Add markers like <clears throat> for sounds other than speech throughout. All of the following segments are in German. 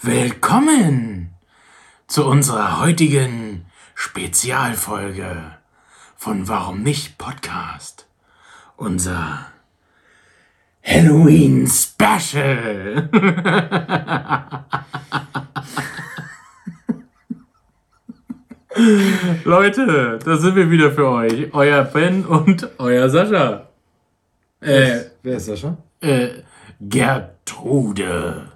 Willkommen zu unserer heutigen Spezialfolge von Warum nicht Podcast. Unser Halloween Special. <laughs> Leute, da sind wir wieder für euch. Euer Ben und euer Sascha. Äh, Wer ist Sascha? Äh, Gertrude.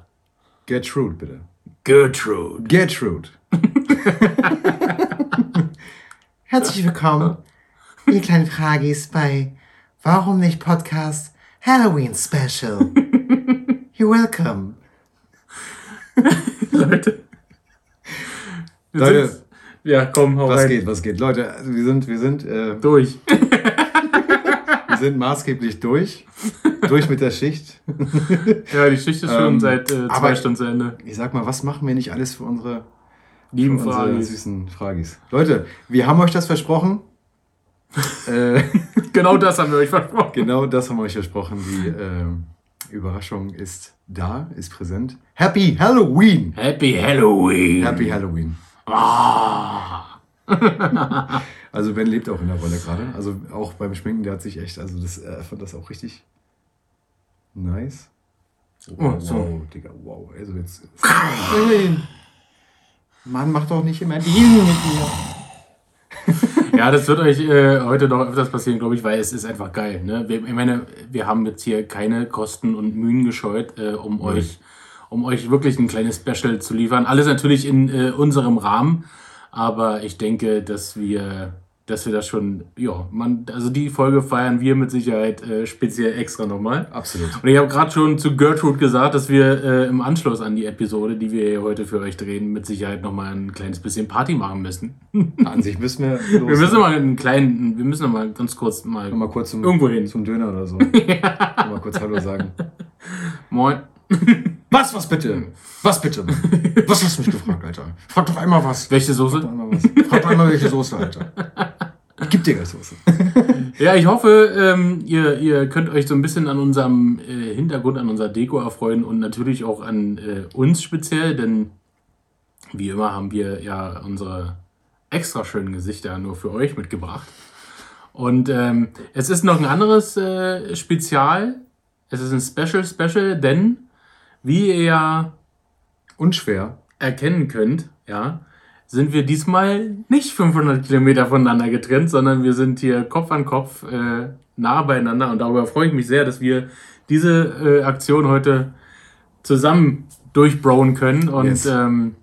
Gertrude, bitte. Gertrude. Gertrude. <laughs> Herzlich willkommen, ihr kleinen Fragis bei Warum nicht Podcast Halloween Special. <laughs> You're welcome. <laughs> Leute. Leute. Ja, komm, hau was rein. geht, was geht? Leute, wir sind, wir sind, äh, Durch. Sind maßgeblich durch. durch mit der Schicht. <laughs> Ja, die Schicht ist schon Ähm, seit äh, zwei Stunden zu Ende. Ich sag mal, was machen wir nicht alles für unsere, Lieben für unsere Fragen. süßen Fragis? Leute, wir haben euch das versprochen. <laughs> äh, Genau das haben wir euch versprochen. genau das haben wir euch versprochen. Die ähm, Überraschung ist da, ist präsent. Happy Halloween! Happy Halloween. Happy Halloween. Ah. <laughs> Also Ben lebt auch in der Rolle gerade. Also auch beim Schminken, der hat sich echt, also das, er fand das auch richtig nice. Oh, so. Wow, Digga, wow. Also jetzt. Mann, mach doch nicht immer Deal mit mir. <laughs> Ja, das wird euch äh, heute noch öfters passieren, glaube ich, weil es ist einfach geil. Ne? Wir, ich meine, wir haben jetzt hier keine Kosten und Mühen gescheut, äh, um euch, um euch wirklich ein kleines Special zu liefern. Alles natürlich in äh, unserem Rahmen, aber ich denke, dass wir, dass wir das schon, ja, man, also die Folge feiern wir mit Sicherheit äh, speziell extra nochmal. Absolut. Und ich habe gerade schon zu Gertrude gesagt, dass wir äh, im Anschluss an die Episode, die wir heute für euch drehen, mit Sicherheit nochmal ein kleines bisschen Party machen müssen. <laughs> An sich müssen wir. <laughs> Los, Wir müssen mal einen kleinen, wir müssen mal ganz kurz mal, mal kurz zum, irgendwo hin. zum Döner oder so. <laughs> Mal kurz Hallo sagen. Moin. Was, was bitte? Was bitte? Was hast du mich gefragt, Alter? Frag doch einmal was. Welche Frag Soße? doch einmal was. Frag doch einmal welche Soße, Alter. Ich geb dir Soße. Ja, ich hoffe, ähm, ihr, ihr könnt euch so ein bisschen an unserem äh, Hintergrund, an unserer Deko erfreuen und natürlich auch an äh, uns speziell, denn wie immer haben wir ja unsere extra schönen Gesichter nur für euch mitgebracht. Und ähm, es ist noch ein anderes äh, Spezial. Es ist ein Special Special, denn wie ihr ja Unschwer. erkennen könnt, ja, sind wir diesmal nicht 500 Kilometer voneinander getrennt, sondern wir sind hier Kopf an Kopf äh, nah beieinander und darüber freue ich mich sehr, dass wir diese äh, Aktion heute zusammen durchbrowen können und, Yes. ähm,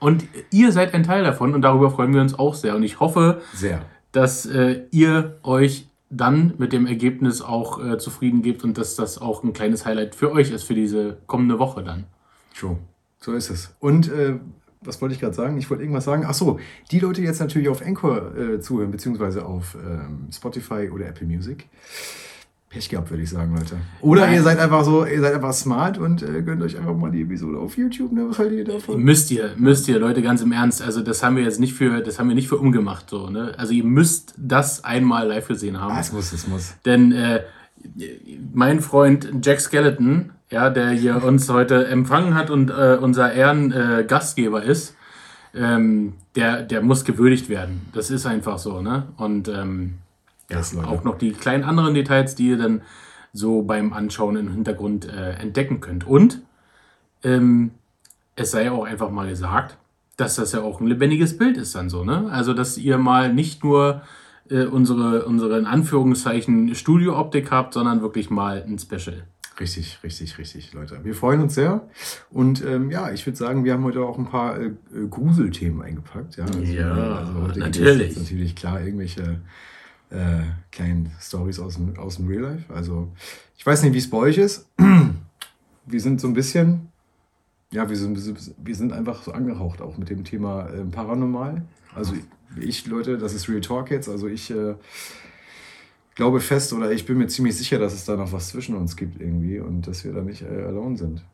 und ihr seid ein Teil davon und darüber freuen wir uns auch sehr und ich hoffe, Sehr. dass äh, ihr euch dann mit dem Ergebnis auch äh, zufrieden gebt und dass das auch ein kleines Highlight für euch ist für diese kommende Woche dann. True. So ist es. Und äh, was wollte ich gerade sagen? Ich wollte irgendwas sagen. Ach so, die Leute, jetzt natürlich auf Anchor äh, zuhören, beziehungsweise auf ähm, Spotify oder Apple Music. Pech gehabt, würde ich sagen, Leute. Oder Nein. ihr seid einfach so, ihr seid einfach smart und äh, gönnt euch einfach mal die Episode auf YouTube. Ne? Was haltet ihr davon? Müsst ihr, müsst ihr, Leute, ganz im Ernst. Also das haben wir jetzt nicht für, das haben wir nicht für umgemacht so. Ne? Also ihr müsst das einmal live gesehen haben. Ah, es muss, es muss. Denn äh, mein Freund Jack Skeleton, ja, der hier uns heute empfangen hat und äh, unser Ehrengastgeber äh, Gastgeber ist, ähm, der, der muss gewürdigt werden. Das ist einfach so, ne? Und ähm, Leute. auch noch die kleinen anderen Details, die ihr dann so beim Anschauen im Hintergrund äh, entdecken könnt. Und ähm, es sei auch einfach mal gesagt, dass das ja auch ein lebendiges Bild ist dann so, ne? Also, dass ihr mal nicht nur äh, unsere, unsere in Anführungszeichen Studiooptik habt, sondern wirklich mal ein Special. Richtig, richtig, richtig, Leute. Wir freuen uns sehr. Und ähm, ja, ich würde sagen, wir haben heute auch ein paar äh, Gruselthemen eingepackt. Ja, also, Ja, es natürlich. natürlich klar irgendwelche äh, kleinen Stories aus dem, aus dem Real Life. Also ich weiß nicht, wie es bei euch ist. <clears throat> Wir sind so ein bisschen, ja, wir sind, wir sind einfach so angehaucht auch mit dem Thema äh, Paranormal. Also ich, Leute, das ist Real Talk jetzt. Also ich äh, glaube fest oder ich bin mir ziemlich sicher, dass es da noch was zwischen uns gibt irgendwie und dass wir da nicht äh, alone sind.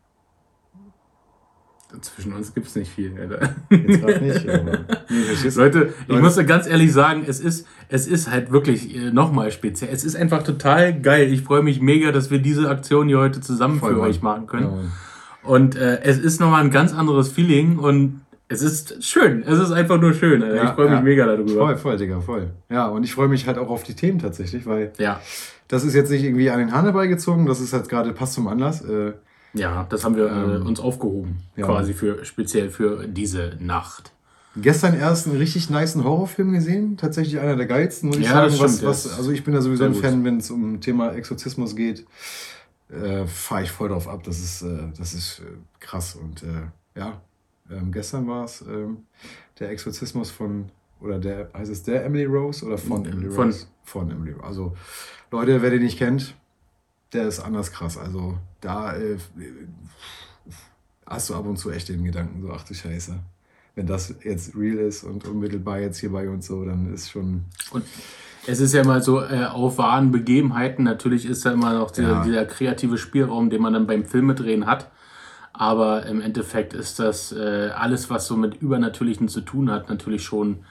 Zwischen uns gibt es nicht viel. Alter. Jetzt nicht, du? Leute, ich Leute. muss dir ganz ehrlich sagen, es ist, es ist halt wirklich äh, nochmal speziell. Es ist einfach total geil. Ich freue mich mega, dass wir diese Aktion hier heute zusammen Voll, für Mann. euch machen können. Ja. Und äh, es ist nochmal ein ganz anderes Feeling und es ist schön. Es ist einfach nur schön. Alter. ich freue mich ja. mega darüber. Voll, voll, Digga, voll. Ja, und ich freue mich halt auch auf die Themen tatsächlich, weil Ja. das ist jetzt nicht irgendwie an den Hahn herbeigezogen, das ist halt gerade passt zum Anlass. Äh, Ja, das haben wir äh, Ähm, uns aufgehoben. ja. Quasi für speziell für diese Nacht. gestern erst einen richtig niceen Horrorfilm gesehen, tatsächlich einer der geilsten, muss ich Ja, sagen. das was, stimmt, was, also ich bin da sowieso ein. Fan, wenn es um Thema Exorzismus geht, äh, fahre ich voll drauf ab. Das ist, äh, das ist äh, krass. Und äh, ja, ähm, gestern war es ähm, der Exorzismus von, oder der, heißt es der Emily Rose oder von Emily Von. Rose? Von Emily Rose. Also Leute, wer den nicht kennt, der ist anders krass. Also da äh, hast du ab und zu echt den Gedanken, so, ach du Scheiße. Wenn das jetzt real ist und unmittelbar jetzt hier bei uns so, dann ist schon. Und es ist ja mal so, äh, auf wahren Begebenheiten, natürlich ist da immer noch dieser, Ja. dieser kreative Spielraum, den man dann beim Filmedrehen hat. Aber im Endeffekt ist das äh, alles, was so mit Übernatürlichen zu tun hat, natürlich schon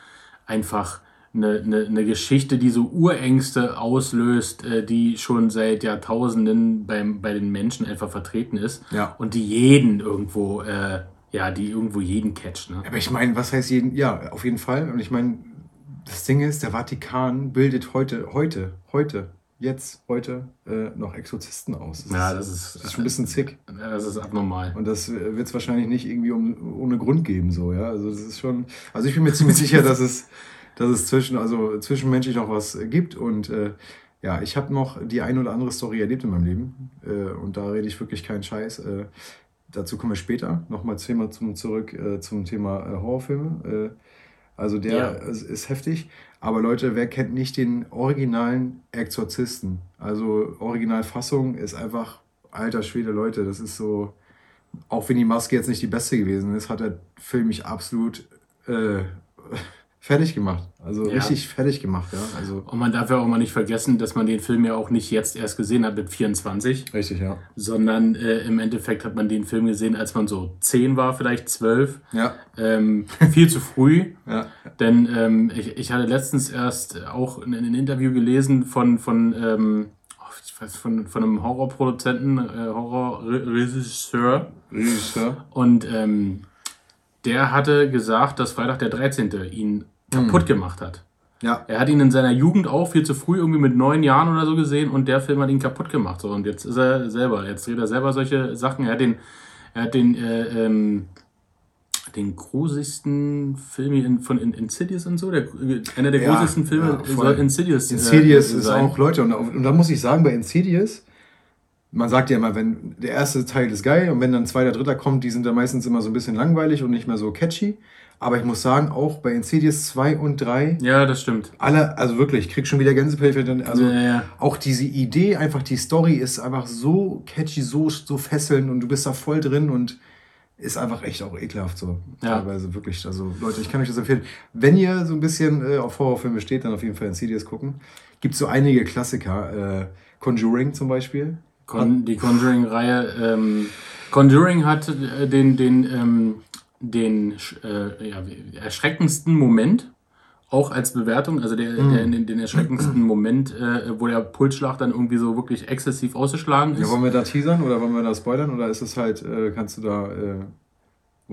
einfach eine, eine, eine Geschichte, die so Urängste auslöst, äh, die schon seit Jahrtausenden beim, bei den Menschen einfach vertreten ist. Ja. Und die jeden irgendwo, äh, ja, die irgendwo jeden catcht. Ne? Aber ich meine, was heißt jeden? Ja, auf jeden Fall. Und ich meine, das Ding ist, der Vatikan bildet heute, heute, heute, jetzt, heute äh, noch Exorzisten aus. Ja, das ist- das ist schon ein bisschen zick. Das ist abnormal. Und das wird es wahrscheinlich nicht irgendwie um, ohne Grund geben, so, ja. Also das ist schon. Also ich bin mir ziemlich sicher, dass es, dass es zwischen, also zwischenmenschlich noch was gibt. Und äh, ja, ich habe noch die ein oder andere Story erlebt in meinem Leben. Äh, und da rede ich wirklich keinen Scheiß. Äh, dazu kommen wir später. Nochmal Thema zum, zurück äh, zum Thema äh, Horrorfilme. Äh, also der Ja. ist, ist heftig. Aber Leute, wer kennt nicht den originalen Exorzisten? Also Originalfassung ist einfach, alter Schwede, Leute, das ist so, auch wenn die Maske jetzt nicht die beste gewesen ist, hat der Film mich absolut äh, fertig gemacht. Also Ja. richtig fertig gemacht, ja. Also Und man darf ja auch mal nicht vergessen, dass man den Film ja auch nicht jetzt erst gesehen hat mit 24, richtig, ja. sondern äh, im Endeffekt hat man den Film gesehen, als man so 10 war, vielleicht 12. Ja, Ähm, viel zu früh, <laughs> ja. denn ähm, ich, ich hatte letztens erst auch ein, ein Interview gelesen von, von, ähm, oh, ich weiß, von, von einem Horrorproduzenten, äh, Horrorregisseur. Regisseur. Und ähm, der hatte gesagt, dass Freitag der 13. ihn kaputt gemacht hat. Ja, Er hat ihn in seiner Jugend auch viel zu früh, irgendwie mit neun Jahren oder so gesehen und der Film hat ihn kaputt gemacht. So, und jetzt ist er selber, jetzt dreht er selber solche Sachen. Er hat den, er hat den, äh, ähm, den grusigsten Film in, von in, Insidious und so, der, einer der Ja, grusigsten Filme ja, soll Insidious, äh, Insidious ist sein. auch, Leute, und, und da muss ich sagen, bei Insidious, man sagt ja immer, wenn der erste Teil ist geil und wenn dann zweiter, dritter kommt, die sind dann meistens immer so ein bisschen langweilig und nicht mehr so catchy. Aber ich muss sagen, auch bei Insidious 2 und 3, Ja, das stimmt. alle, also wirklich, ich krieg schon wieder Gänsepälte. Also Ja, ja. auch diese Idee, einfach die Story ist einfach so catchy, so, so fesselnd und du bist da voll drin und ist einfach echt auch ekelhaft so. Ja. Teilweise wirklich. Also Leute, ich kann euch das empfehlen. Wenn ihr so ein bisschen äh, auf Horrorfilme steht, dann auf jeden Fall Insidious gucken. Gibt so einige Klassiker. Äh, Conjuring zum Beispiel. Con die Conjuring-Reihe. Ähm, Conjuring hat äh, den, den, ähm, den äh, ja, erschreckendsten Moment, auch als Bewertung, also der, Mhm. der, den, den erschreckendsten <clears throat> Moment, äh, wo der Pulsschlag dann irgendwie so wirklich exzessiv ausgeschlagen Ja, ist. wollen wir da teasern oder wollen wir da spoilern? Oder ist es halt, äh, kannst du da,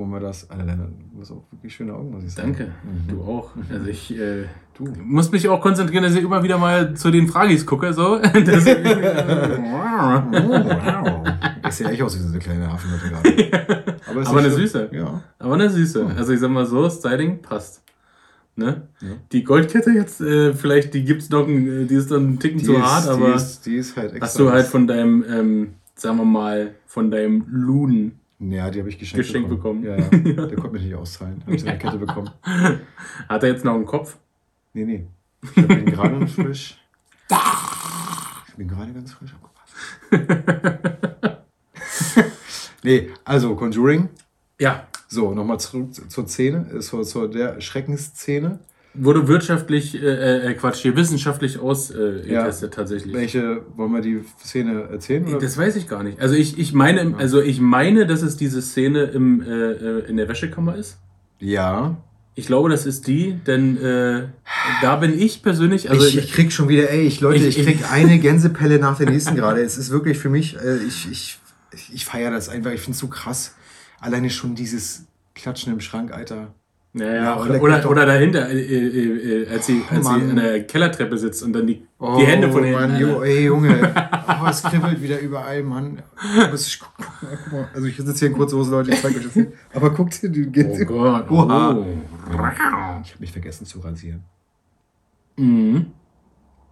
äh, wollen wir das? Alter, du hast auch wirklich schöne Augen, muss ich sagen. Danke, Mhm. du auch. Also ich äh, Du. muss mich auch konzentrieren, dass ich immer wieder mal zu den Fragis gucke. So. <laughs> <laughs> Ich sehe echt aus wie so eine kleine Hafenlotte gerade. <laughs> Aber, Aber eine schlimm. Süße. Ja. Aber eine Süße. Also ich sag mal so, Styling passt. Ne? Ja. Die Goldkette jetzt, äh, vielleicht, die gibt's noch, ein, die ist dann einen Ticken Die zu ist, hart, aber Die ist, die ist halt hast du halt von deinem, ähm, sagen wir mal, von deinem Luden. Ja, die habe ich geschenkt, Geschenkt bekommen. Ja, ja. Der konnte mich nicht auszahlen. Habe ich eine <laughs> Kette bekommen. Hat er jetzt noch einen Kopf? Nee, nee. Ich ihn gerade frisch. <laughs> Ich bin gerade ganz frisch <laughs> nee, also Conjuring. Ja. So, nochmal zurück zur Szene, äh, zur, zur der Schreckensszene. Wurde wirtschaftlich, äh, äh, Quatsch, hier wissenschaftlich ausgetestet äh, Ja. getestet tatsächlich. Welche, wollen wir die Szene erzählen? Oder? Das weiß ich gar nicht. Also ich, ich meine, also ich meine, dass es diese Szene im, äh, äh, in der Wäschekammer ist. Ja. Ich glaube, das ist die, denn äh, da bin ich persönlich, also ich, ich krieg schon wieder, ey, ich, Leute, Ich- ich, krieg <laughs> eine Gänsepelle nach der nächsten gerade. Es ist wirklich für mich, äh, ich, ich, ich, ich feiere das einfach, ich finde es so krass. Alleine schon dieses Klatschen im Schrank, Alter. Ja, ja, Ja, oder, oder, oder dahinter, äh, äh, äh, als sie, als sie an der Kellertreppe sitzt und dann die, die Hände von hinten. Oh, Mann, jo, ey, Junge. <laughs> Oh, es kribbelt wieder überall, Mann. Ich. Also ich sitze hier in kurze Hose, Leute, ich zeige euch das nicht. Aber guckt dir, die geht. Oh Gott. <laughs> Oha. Oh. Ich habe mich vergessen zu rasieren. Mhm.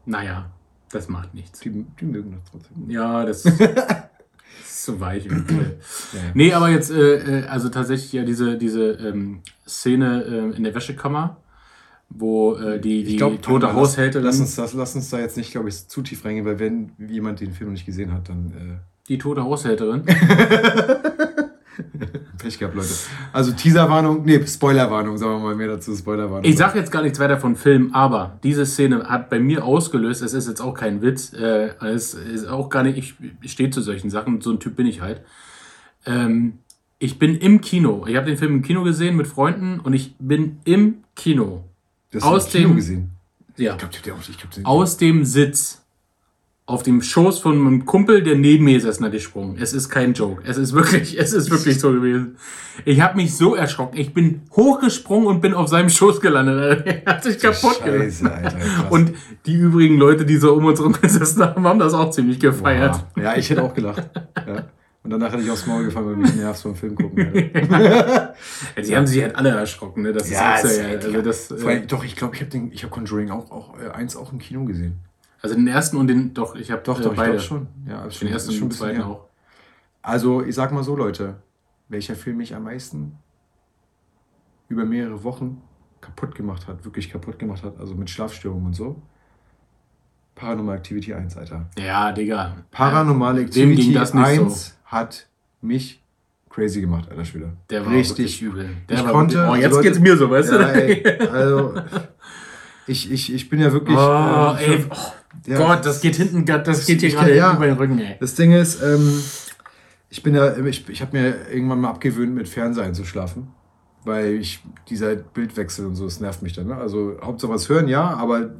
Naja, das macht nichts. Die, die mögen das trotzdem. Ja, das <laughs> zu weich. <clears throat> Ja. Nee, aber jetzt, äh, äh, also tatsächlich ja diese, diese ähm, Szene äh, in der Wäschekammer, wo äh, die, die glaub, tote lass- Haushälterin, Lass uns, das, lass uns da jetzt nicht, glaube ich, zu tief reingehen, weil wenn jemand den Film noch nicht gesehen hat, dann die tote Haushälterin, äh, <laughs> Pech gehabt, Leute. Also Teaserwarnung, nee, Spoilerwarnung, sagen wir mal mehr dazu, Spoilerwarnung. Ich sag jetzt gar nichts weiter von Film, aber diese Szene hat bei mir ausgelöst, es ist jetzt auch kein Witz, äh, es ist auch gar nicht, ich, stehe zu solchen Sachen, so ein Typ bin ich halt. Ähm, ich bin im Kino, ich habe den Film im Kino gesehen mit Freunden und ich bin im Kino, das aus im Kino dem- gesehen. ja, Ich glaube, ich glaub, ich glaub, aus dem Sitz auf dem Schoß von einem Kumpel, der neben mir saß, nach gesprungen. Es ist kein Joke. Es ist wirklich, es ist wirklich so gewesen. Ich habe mich so erschrocken. Ich bin hochgesprungen und bin auf seinem Schoß gelandet. <laughs> Er hat sich kaputt gelassen. Und die übrigen Leute, die so um uns herum <laughs> gesessen haben, haben das auch ziemlich gefeiert. Wow. Ja, ich hätte auch gelacht. Ja. Und danach hätte ich aufs Maul gefallen, weil mich nervt vom Film gucken. <laughs> Ja, die haben sich halt alle erschrocken. Ne? Das Ja, ist ja, also, das, äh, allem, doch, ich glaube, ich habe hab Conjuring auch, auch äh, eins auch im Kino gesehen. Also den ersten und den, doch, ich habe Doch, äh, doch, ich beide. glaube schon. Ja, Den schon, ersten und den zweiten auch. Also, ich sag mal so, Leute, welcher Film mich am meisten über mehrere Wochen kaputt gemacht hat, wirklich kaputt gemacht hat, also mit Schlafstörungen und so. Paranormal Activity 1, Alter. Ja, Digga. Paranormal Activity nicht 1 hat mich crazy gemacht, alter Schwede. Der war richtig richtig übel. Der Ich war konnte- wirklich, oh, jetzt Leute- geht's mir so, weißt Ja, du? ey, also, ich, ich, ich bin ja wirklich. <laughs> Oh, äh, ey, oh ja, Gott, das geht hinten, das geht hier gerade ja. über den Rücken, ey. Das Ding ist, ähm, ich bin ja, ich, ich habe mir irgendwann mal abgewöhnt, mit Fernseher einzuschlafen. Weil ich, dieser Bildwechsel und so, das nervt mich dann. Ne? Also Hauptsache was hören, ja, aber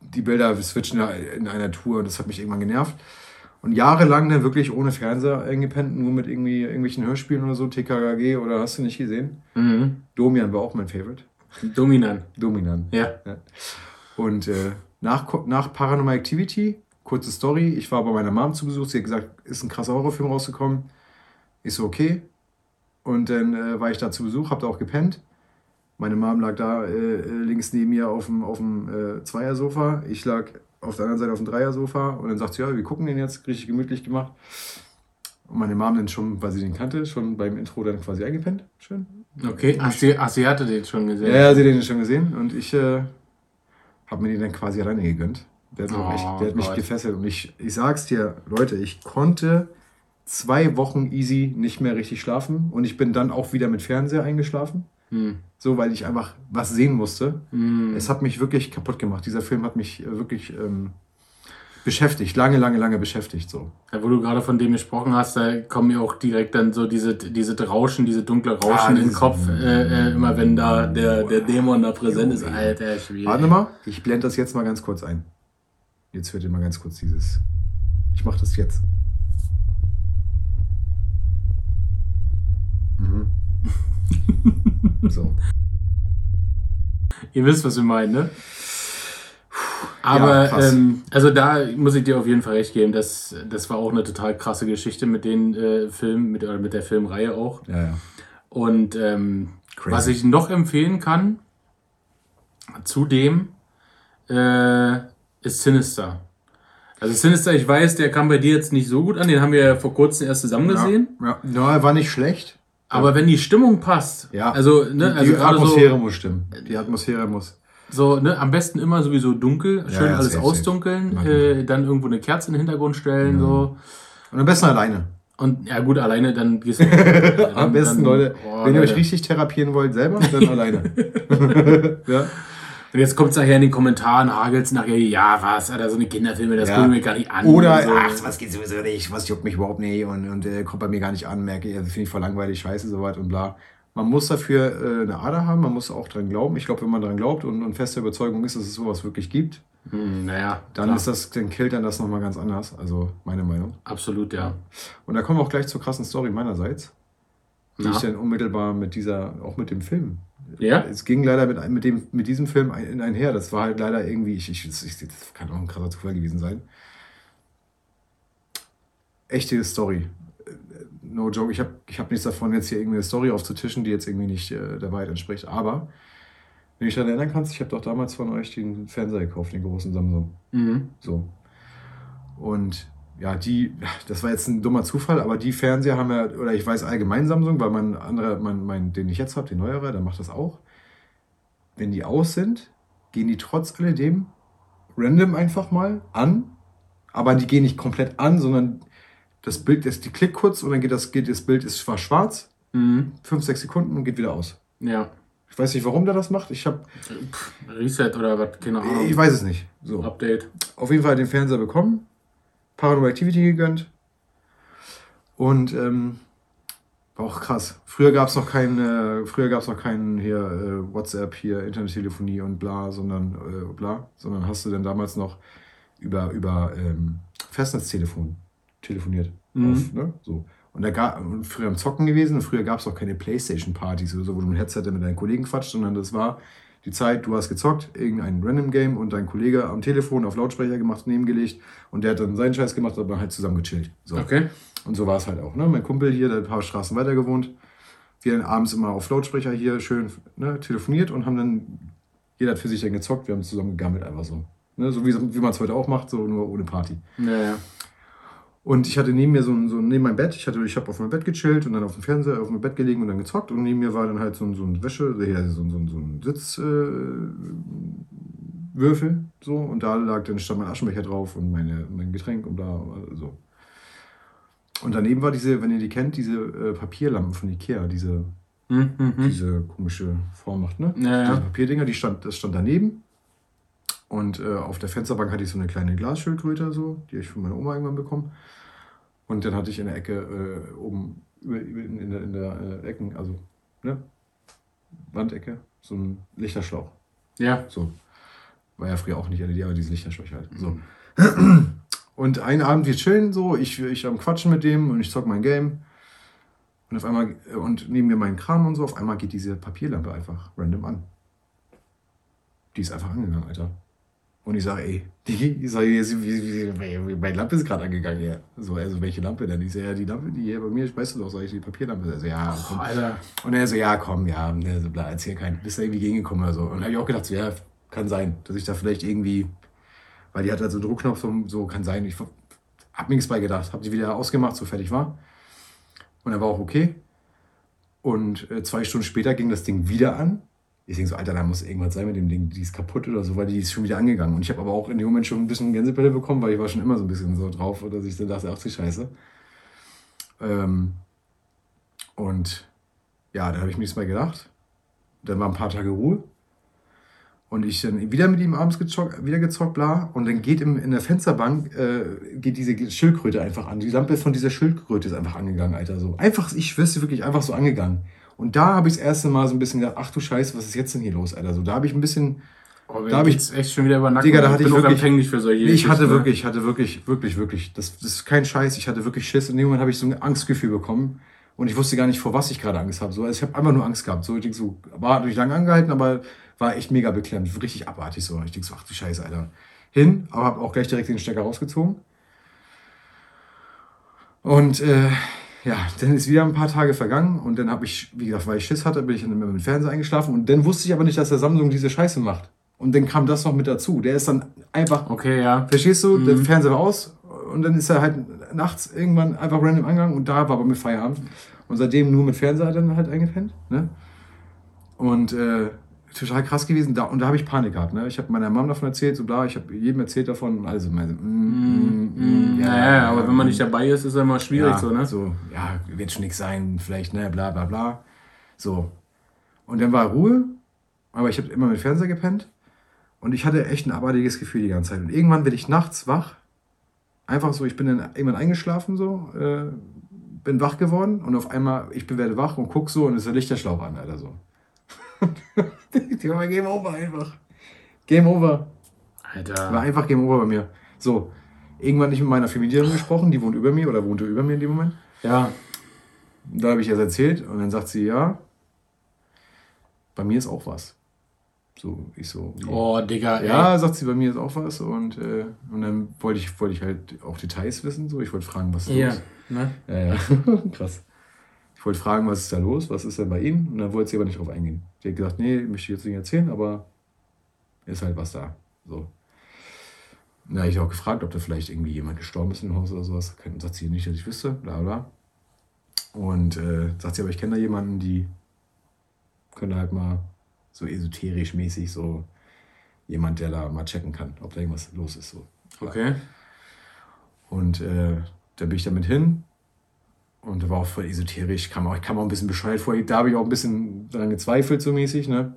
die Bilder switchen ja in einer Tour und das hat mich irgendwann genervt. Und jahrelang dann wirklich ohne Fernseher eingepennt, nur mit irgendwie irgendwelchen Hörspielen oder so, TKKG oder hast du nicht gesehen? Mhm. Domian war auch mein Favorite. Dominant. Dominan. Ja. Und äh, nach, nach Paranormal Activity, kurze Story, ich war bei meiner Mom zu Besuch, sie hat gesagt, ist ein krasser Horrorfilm rausgekommen. Ich so, okay. Und dann äh, war ich da zu Besuch, hab da auch gepennt. Meine Mom lag da äh, äh, links neben mir auf dem, auf dem äh, Zweiersofa. Ich lag auf der anderen Seite auf dem Dreiersofa. Und dann sagt sie, ja, wir gucken den jetzt, richtig gemütlich gemacht. Und meine Mom dann schon, weil sie den kannte, schon beim Intro dann quasi eingepennt. Schön. Okay, ach sie, ach, sie hatte den schon gesehen. Ja, ja, sie hat den schon gesehen und ich äh, habe mir den dann quasi alleine gegönnt. Der hat, mich, Oh, echt, der hat mich Gott. gefesselt und ich, ich sag's dir, Leute, ich konnte zwei Wochen easy nicht mehr richtig schlafen und ich bin dann auch wieder mit Fernseher eingeschlafen. Hm. So, weil ich einfach was sehen musste. Hm. Es hat mich wirklich kaputt gemacht. Dieser Film hat mich wirklich ähm, beschäftigt, lange, lange, lange beschäftigt. So. Ja, wo du gerade von dem gesprochen hast, da kommen mir auch direkt dann so diese, diese Rauschen, diese dunkle Rauschen Ah, in den Kopf, äh, äh, immer wenn da der, der Dämon da präsent ist. Alter, schwierig. Warte mal, ich blende das jetzt mal ganz kurz ein. Jetzt hört ihr mal ganz kurz dieses. Ich mache das jetzt. Mhm. so. <laughs> Ihr wisst, was wir meinen, ne? Aber, Ja, ähm, also da muss ich dir auf jeden Fall recht geben, das, das war auch eine total krasse Geschichte mit den äh, Filmen, mit, oder mit der Filmreihe auch. Ja, ja. Und ähm, was ich noch empfehlen kann, zudem, äh, ist Sinister. Also Sinister, ich weiß, der kam bei dir jetzt nicht so gut an, den haben wir ja vor kurzem erst zusammen gesehen. Ja, ja. ja, war nicht schlecht. Aber wenn die Stimmung passt, Ja. also, ne, Die, also die Atmosphäre so, muss stimmen. Die Atmosphäre muss. So ne, am besten immer sowieso dunkel, schön ja, alles safe, ausdunkeln, safe. äh, dann irgendwo eine Kerze in den Hintergrund stellen, so. Und am besten alleine. Und ja gut, alleine dann gehst du. <laughs> dann, Am besten, dann- Leute, Boah, wenn ihr euch richtig therapieren wollt, selber, dann <laughs> alleine. <laughs> ja? Und jetzt kommt es nachher in den Kommentaren, hagelt nachher, ja, was, Alter, so eine Kinderfilme, das Ja. gucken wir gar nicht an. Oder, so. ach, was geht sowieso nicht, was juckt mich überhaupt nicht und, und äh, kommt bei mir gar nicht an, merke ich, also finde ich voll langweilig, scheiße, so weit und bla. Man muss dafür äh, eine Ader haben, man muss auch dran glauben. Ich glaube, wenn man dran glaubt und, und feste Überzeugung ist, dass es sowas wirklich gibt, Hm, naja, dann klar. ist das, dann killt dann das nochmal ganz anders. Also meine Meinung. absolut, ja. Und da kommen wir auch gleich zur krassen Story meinerseits, die ich dann unmittelbar mit dieser, auch mit dem Film. Ja? Es ging leider mit, mit, dem, mit diesem Film ein, einher. Das war halt leider irgendwie, ich, ich, ich, das kann auch ein krasser Zufall gewesen sein. Echte Story. No joke, ich habe ich hab nichts davon, jetzt hier irgendeine Story aufzutischen, die jetzt irgendwie nicht äh, der Wahrheit entspricht. Aber, wenn du dich daran erinnern kannst, ich habe doch damals von euch den Fernseher gekauft, den großen Samsung. Mhm. So. Und ja, die, das war jetzt ein dummer Zufall, aber die Fernseher haben ja, oder ich weiß allgemein Samsung, weil mein anderer, mein, mein, den ich jetzt habe, den neuere, der macht das auch. Wenn die aus sind, gehen die trotz alledem random einfach mal an, aber die gehen nicht komplett an, sondern das Bild ist, die klickt kurz und dann geht das, geht das Bild ist zwar schwarz, Mhm. fünf, sechs Sekunden und geht wieder aus. Ja. Ich weiß nicht, warum der das macht. Ich habe, Reset oder was, keine Ahnung. ich weiß es nicht. So. Update. auf jeden Fall den Fernseher bekommen, Paranormal Activity gegönnt und ähm, war auch krass. Früher gab es noch kein, äh, früher gab es noch keinen hier äh, WhatsApp, hier Internettelefonie und bla, sondern äh, bla, sondern hast du denn damals noch über über ähm, Festnetztelefon telefoniert. Mhm. Auf, ne? so. Und da gab früher am Zocken gewesen und früher gab es auch keine Playstation-Partys oder so, wo du mit Headset mit deinen Kollegen quatscht, sondern das war die Zeit, du hast gezockt, irgendein Random Game und dein Kollege am Telefon auf Lautsprecher gemacht, nebengelegt und der hat dann seinen Scheiß gemacht, aber halt zusammen gechillt. So. Okay. Und so war es halt auch. Ne? Mein Kumpel hier, der ein paar Straßen weiter gewohnt, wir dann abends immer auf Lautsprecher hier schön ne, telefoniert und haben dann, jeder hat für sich dann gezockt, wir haben zusammen gegammelt einfach so. Ne? So wie, wie man es heute auch macht, so nur ohne Party. Ja, ja. Und ich hatte neben mir so ein, so neben meinem Bett, ich hatte, ich habe auf meinem Bett gechillt und dann auf dem Fernseher auf meinem Bett gelegen und dann gezockt und neben mir war dann halt so ein, so ein Wäsche, ja, so, ein- so, ein- so ein Sitzwürfel, äh, so und da lag dann stand mein Aschenbecher drauf und meine, mein Getränk und da so. Und daneben war diese, wenn ihr die kennt, diese äh, Papierlampen von Ikea, diese, Mhm. Mhm. diese komische Form macht, ne? Ja, ja. Diese Papierdinger, die stand, das stand daneben. Und äh, auf der Fensterbank hatte ich so eine kleine Glasschildkröte, so, die ich von meiner Oma irgendwann bekommen. Und dann hatte ich in der Ecke äh, oben über, in, in der, in der äh, Ecken, also ne, Wandecke, so ein Lichterschlauch. Ja. So. War ja früher auch nicht LED, aber diese Lichterschläuche halt. So. Mhm. Und einen Abend wir chillen so, ich, ich am Quatschen mit dem und ich zock mein Game. Und auf einmal, äh, und neben mir mein Kram und so, auf einmal geht diese Papierlampe einfach random an. Die ist einfach angegangen, Alter. Und ich sage, ey, die, <laughs> ich sage, meine Lampe ist gerade angegangen, ja. So, also welche Lampe denn? Ich sage, ja, die Lampe, die hier bei mir, weißt du doch, sag ich, die Papierlampe. Also, ja, komm. Alter. Und er so, ja, komm, ja, ne, so, bla, erzähl keinen. Bist da irgendwie gegengekommen oder so. Und habe ich auch gedacht, so, ja, kann sein, dass ich da vielleicht irgendwie, weil die hat halt so einen Druckknopf, so, so kann sein. Ich hab mir nichts bei gedacht, hab die wieder ausgemacht, so fertig war. Und dann war auch okay. Und äh, zwei Stunden später ging das Ding wieder an. Ich denke so, Alter, da muss irgendwas sein mit dem Ding, die ist kaputt oder so, weil die ist schon wieder angegangen. Und ich habe aber auch in dem Moment schon ein bisschen Gänsepelle bekommen, weil ich war schon immer so ein bisschen so drauf, dass ich dann dachte, ach du Scheiße. Ähm, und ja, da habe ich mir nichts mehr gedacht. Dann war ein paar Tage Ruhe. Und ich dann wieder mit ihm abends gezockt, wieder gezockt, bla. Und dann geht im, in der Fensterbank äh, geht diese Schildkröte einfach an. Die Lampe von dieser Schildkröte ist einfach angegangen, Alter. So. Einfach, ich schwör's wirklich, einfach so angegangen. Und da habe ich das erste Mal so ein bisschen gedacht, ach du Scheiße, was ist jetzt denn hier los, Alter? So, da habe ich ein bisschen. Oh, Da da hab habe ich- echt schon wieder über Nacken. Digga, da hatte ich wirklich- empfänglich für solche Nee, ich hatte ne? wirklich, ich hatte wirklich, wirklich, wirklich. Das, das ist kein Scheiß. Ich hatte wirklich Schiss. In dem Moment habe ich so ein Angstgefühl bekommen. Und ich wusste gar nicht, vor was ich gerade Angst habe. So, also ich habe einfach nur Angst gehabt. So, ich denk so, war durch lange angehalten, aber war echt mega beklemmt. Richtig abartig so. Ich denke so, ach du Scheiße, Alter. Hin, aber habe auch gleich direkt den Stecker rausgezogen. Und äh, ja, dann ist wieder ein paar Tage vergangen und dann habe ich, wie gesagt, weil ich Schiss hatte, bin ich dann mit dem Fernseher eingeschlafen und dann wusste ich aber nicht, dass der Samsung diese Scheiße macht. Und dann kam das noch mit dazu. Der ist dann einfach Okay, ja. Verstehst du? Der Fernseher war aus und dann ist er halt nachts irgendwann einfach random angegangen und da war bei mir Feierabend. Und seitdem nur mit Fernseher dann halt eingepennt. Ne? Und äh, total krass gewesen. Da, und da habe ich Panik gehabt. Ne? Ich habe meiner Mom davon erzählt, so bla, ich habe jedem erzählt davon und also meine, mm, mm, mm, Ja, ja, aber wenn man nicht dabei ist, ist es immer schwierig ja, so, ne? So, ja, wird schon nichts sein, vielleicht, ne, bla bla bla. So. Und dann war Ruhe, aber ich habe immer mit Fernseher gepennt. Und ich hatte echt ein abartiges Gefühl die ganze Zeit. Und irgendwann werde ich nachts wach. Einfach so, ich bin dann irgendwann eingeschlafen, so, äh, bin wach geworden und auf einmal, ich bin werde wach und guck so und es ist der Lichterschlauch an, Alter, so. <laughs> Die war Game over einfach. Game over. Alter. War einfach Game Over bei mir. So, irgendwann nicht mit meiner Familie gesprochen, die wohnt über mir oder wohnte über mir in dem Moment. Ja. Da habe ich das erzählt und dann sagt sie, ja, bei mir ist auch was. So, ich so. Oh, Digga. ey. Ja, sagt sie, bei mir ist auch was. Und, äh, und dann wollte ich, wollte ich halt auch Details wissen. So. Ich wollte fragen, was ist Ja. los. Ne? Ja, ja. <laughs> Krass. Ich wollte fragen, was ist da los? Was ist denn bei ihm? Und dann wollte sie aber nicht drauf eingehen. Sie hat gesagt, nee, möchte ich jetzt nicht erzählen, aber ist halt was da. So. Na, habe ich auch gefragt, ob da vielleicht irgendwie jemand gestorben ist im Haus oder sowas. Sagt sie nicht, dass ich wüsste, bla bla. Und äh, sagt sie, aber ich kenne da jemanden, die könnte halt mal so esoterisch mäßig so jemand, der da mal checken kann, ob da irgendwas los ist. So. Okay. Und äh, da bin ich damit hin. Und da war auch voll esoterisch, kam auch, ich kam auch ein bisschen bescheuert vor. Da habe ich auch ein bisschen daran gezweifelt, so mäßig, ne?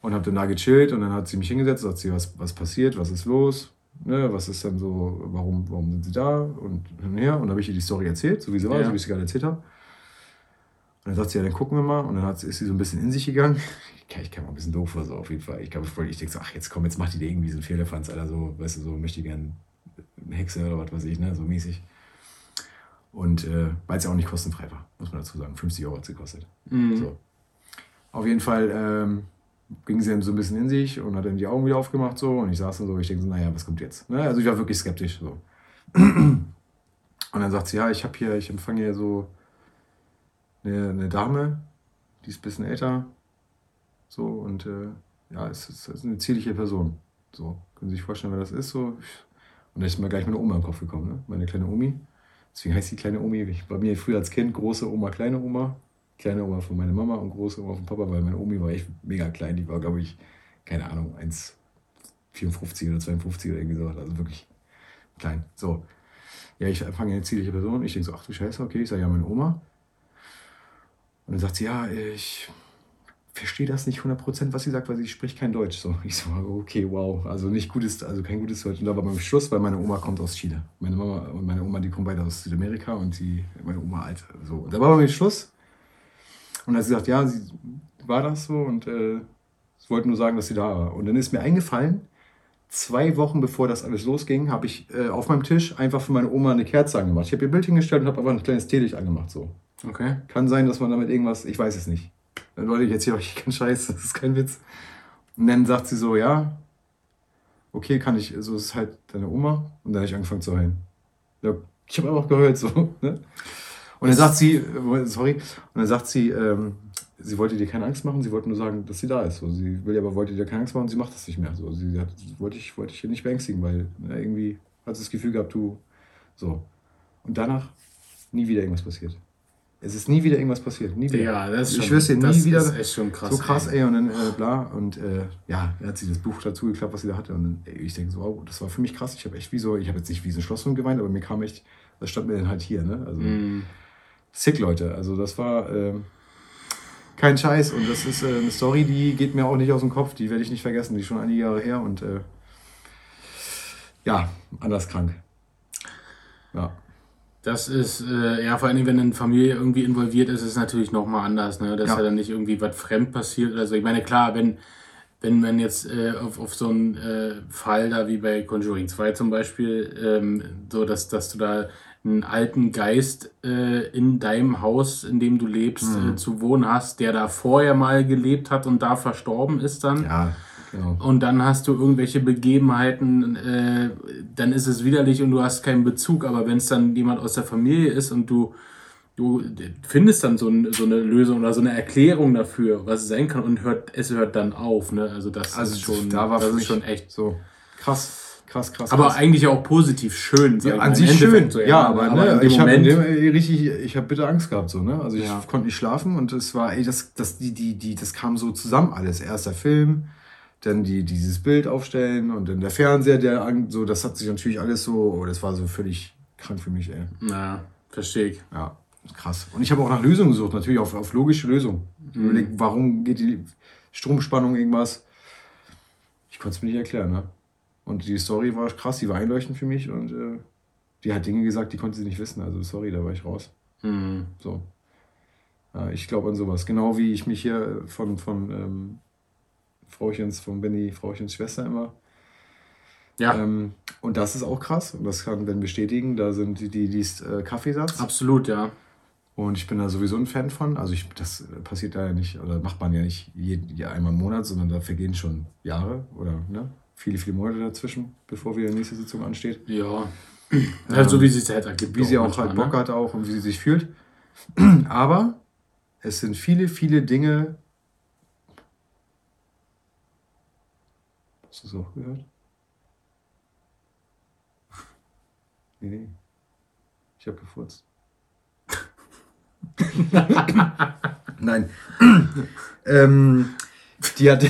Und habe dann da gechillt und dann hat sie mich hingesetzt, sagt sie, was, was passiert, was ist los, ne? Was ist denn so, warum, warum sind sie da und hin und her. Und dann habe ich ihr die Story erzählt, so wie sie war, Ja. so wie ich sie gerade erzählt habe. Und dann sagt sie, ja, dann gucken wir mal. Und dann hat, ist sie so ein bisschen in sich gegangen. Ich, <laughs> ich kam mal ein bisschen doof vor, so auf jeden Fall. Ich glaube, ich denke so, ach, jetzt komm, jetzt macht die irgendwie so einen Fehlerfanz, Alter, so, weißt du, so möchte ich gern eine Hexe oder was weiß ich, ne, so mäßig. Und äh, weil es ja auch nicht kostenfrei war, muss man dazu sagen. 50 Euro hat sie gekostet. Mhm. So. Auf jeden Fall ähm, ging sie dann so ein bisschen in sich und hat dann die Augen wieder aufgemacht so und ich saß dann so, ich denke so, naja, was kommt jetzt? Ne? Also ich war wirklich skeptisch so. Und dann sagt sie, ja, ich habe hier, ich empfange hier so eine, eine Dame, die ist ein bisschen älter, so und äh, ja, es ist, es ist eine zierliche Person. So, können Sie sich vorstellen, wer das ist? So. Und da ist mir gleich meine Oma im Kopf gekommen, ne? meine kleine Omi. Deswegen heißt die kleine Omi, bei mir früher als Kind große Oma, kleine Oma. Kleine Oma von meiner Mama und große Oma von Papa, weil meine Omi war echt mega klein. Die war, glaube ich, keine Ahnung, 1,54 oder 52 oder irgendwie sowas. Also wirklich klein. So. Ja, ich empfange eine zierliche Person. Ich denke so, ach du Scheiße, okay. Ich sage, ja, meine Oma. Und dann sagt sie, ja, ich verstehe das nicht 100%, was sie sagt, weil sie spricht kein Deutsch. So, ich so, okay, wow. Also nicht gutes, also kein gutes Deutsch. Und da war beim Schluss, weil meine Oma kommt aus Chile. Meine Mama und meine Oma, die kommen beide aus Südamerika und die, meine Oma alt. So. Und da war beim Schluss. Und dann hat sie gesagt, ja, sie war das so und äh, sie wollte nur sagen, dass sie da war. Und dann ist mir eingefallen, zwei Wochen bevor das alles losging, habe ich äh, auf meinem Tisch einfach für meine Oma eine Kerze angemacht. Ich habe ihr Bild hingestellt und habe einfach ein kleines Teelicht angemacht. So. Okay. Kann sein, dass man damit irgendwas, ich weiß es nicht. Leute, ich erzähle euch keinen Scheiß, das ist kein Witz. Und dann sagt sie so, ja, okay, kann ich, so ist halt deine Oma. Und dann habe ich angefangen zu heulen. Ich habe einfach geheult, so. Ne? Und dann sagt sie, äh, sorry, und dann sagt sie, ähm, sie wollte dir keine Angst machen, sie wollte nur sagen, dass sie da ist. So, sie will aber wollte dir keine Angst machen, sie macht das nicht mehr. So, sie hat, wollte ich, wollte ich hier nicht beängstigen, weil ne, irgendwie hat sie das Gefühl gehabt, du, so. Und danach nie wieder irgendwas passiert. Es ist nie wieder irgendwas passiert. Nie wieder. Ja, das ist ich schon, dir, nie das wieder. ist echt schon krass. so krass, ey. Und dann äh, bla. Und äh, ja, er hat sie das Buch dazu geklappt, was sie da hatte. Und dann, ey, ich denke so, wow, das war für mich krass. Ich habe echt wie so, ich habe jetzt nicht wie so ein Schlossfilm geweint, aber mir kam echt, das stand mir dann halt hier, ne? Also Mhm. sick, Leute. Also das war ähm, kein Scheiß. Und das ist äh, eine Story, die geht mir auch nicht aus dem Kopf. Die werde ich nicht vergessen. Die ist schon einige Jahre her. Und äh, ja, anders krank. Ja. Das ist, äh, ja, vor allem, wenn eine Familie irgendwie involviert ist, ist es natürlich nochmal anders, ne? Dass Ja. ja. dann nicht irgendwie was fremd passiert oder so. Ich meine, klar, wenn, wenn man jetzt äh, auf, auf so einen äh, Fall da wie bei Conjuring 2 zum Beispiel, ähm, so dass, dass du da einen alten Geist äh, in deinem Haus, in dem du lebst, Mhm. äh, zu wohnen hast, der da vorher mal gelebt hat und da verstorben ist dann. Ja, genau. Und dann hast du irgendwelche Begebenheiten, äh, dann ist es widerlich und du hast keinen Bezug. Aber wenn es dann jemand aus der Familie ist und du, du findest dann so, ein, so eine Lösung oder so eine Erklärung dafür, was es sein kann und hört, es hört dann auf. Ne? Also das Also ist schon, da war das für ist mich schon echt. so krass, krass, krass. Aber krass. eigentlich auch positiv schön. Ja, an sich Im schön, Endeffekt so, ja, aber, in ne, dem ich habe Moment, richtig, ich habe bitte Angst gehabt, so, ne? Also ich Ja. konnte nicht schlafen und es war, ey, das, das, die, die, die, das kam so zusammen alles. Erst der Film, dann die, dieses Bild aufstellen und dann der Fernseher, der an, so, das hat sich natürlich alles so, oh, das war so völlig krank für mich, ey. na, verstehe ich. Ja, krass. Und ich habe auch nach Lösungen gesucht, natürlich auf, auf logische Lösungen. Mhm. Überlegt, warum geht die Stromspannung irgendwas? Ich konnte es mir nicht erklären, ne? Und die Story war krass, die war einleuchtend für mich und äh, die hat Dinge gesagt, die konnte sie nicht wissen. Also sorry, da war ich raus. Hm. So. Ja, ich glaube an sowas. Genau wie ich mich hier von, von ähm, Frauchens, von Benny, Frauchens Schwester immer Ja. Ähm, und das ist auch krass. Und das kann Ben bestätigen. Da sind die, die liest äh, Kaffeesatz. Absolut, ja. Und ich bin da sowieso ein Fan von. Also ich, das passiert da ja nicht, oder macht man ja nicht je, je einmal im Monat, sondern da vergehen schon Jahre oder ne, viele, viele Monate dazwischen, bevor wieder die nächste Sitzung ansteht. Ja. Also, wie sie es halt ergibt. Wie sie auch halt Bock ne? hat auch und wie sie sich fühlt. <clears throat> Aber es sind viele, viele Dinge. Hast du es auch gehört? <laughs> Nee, nee. Ich habe gefurzt. <laughs> Nein. <clears throat> ähm, die hat,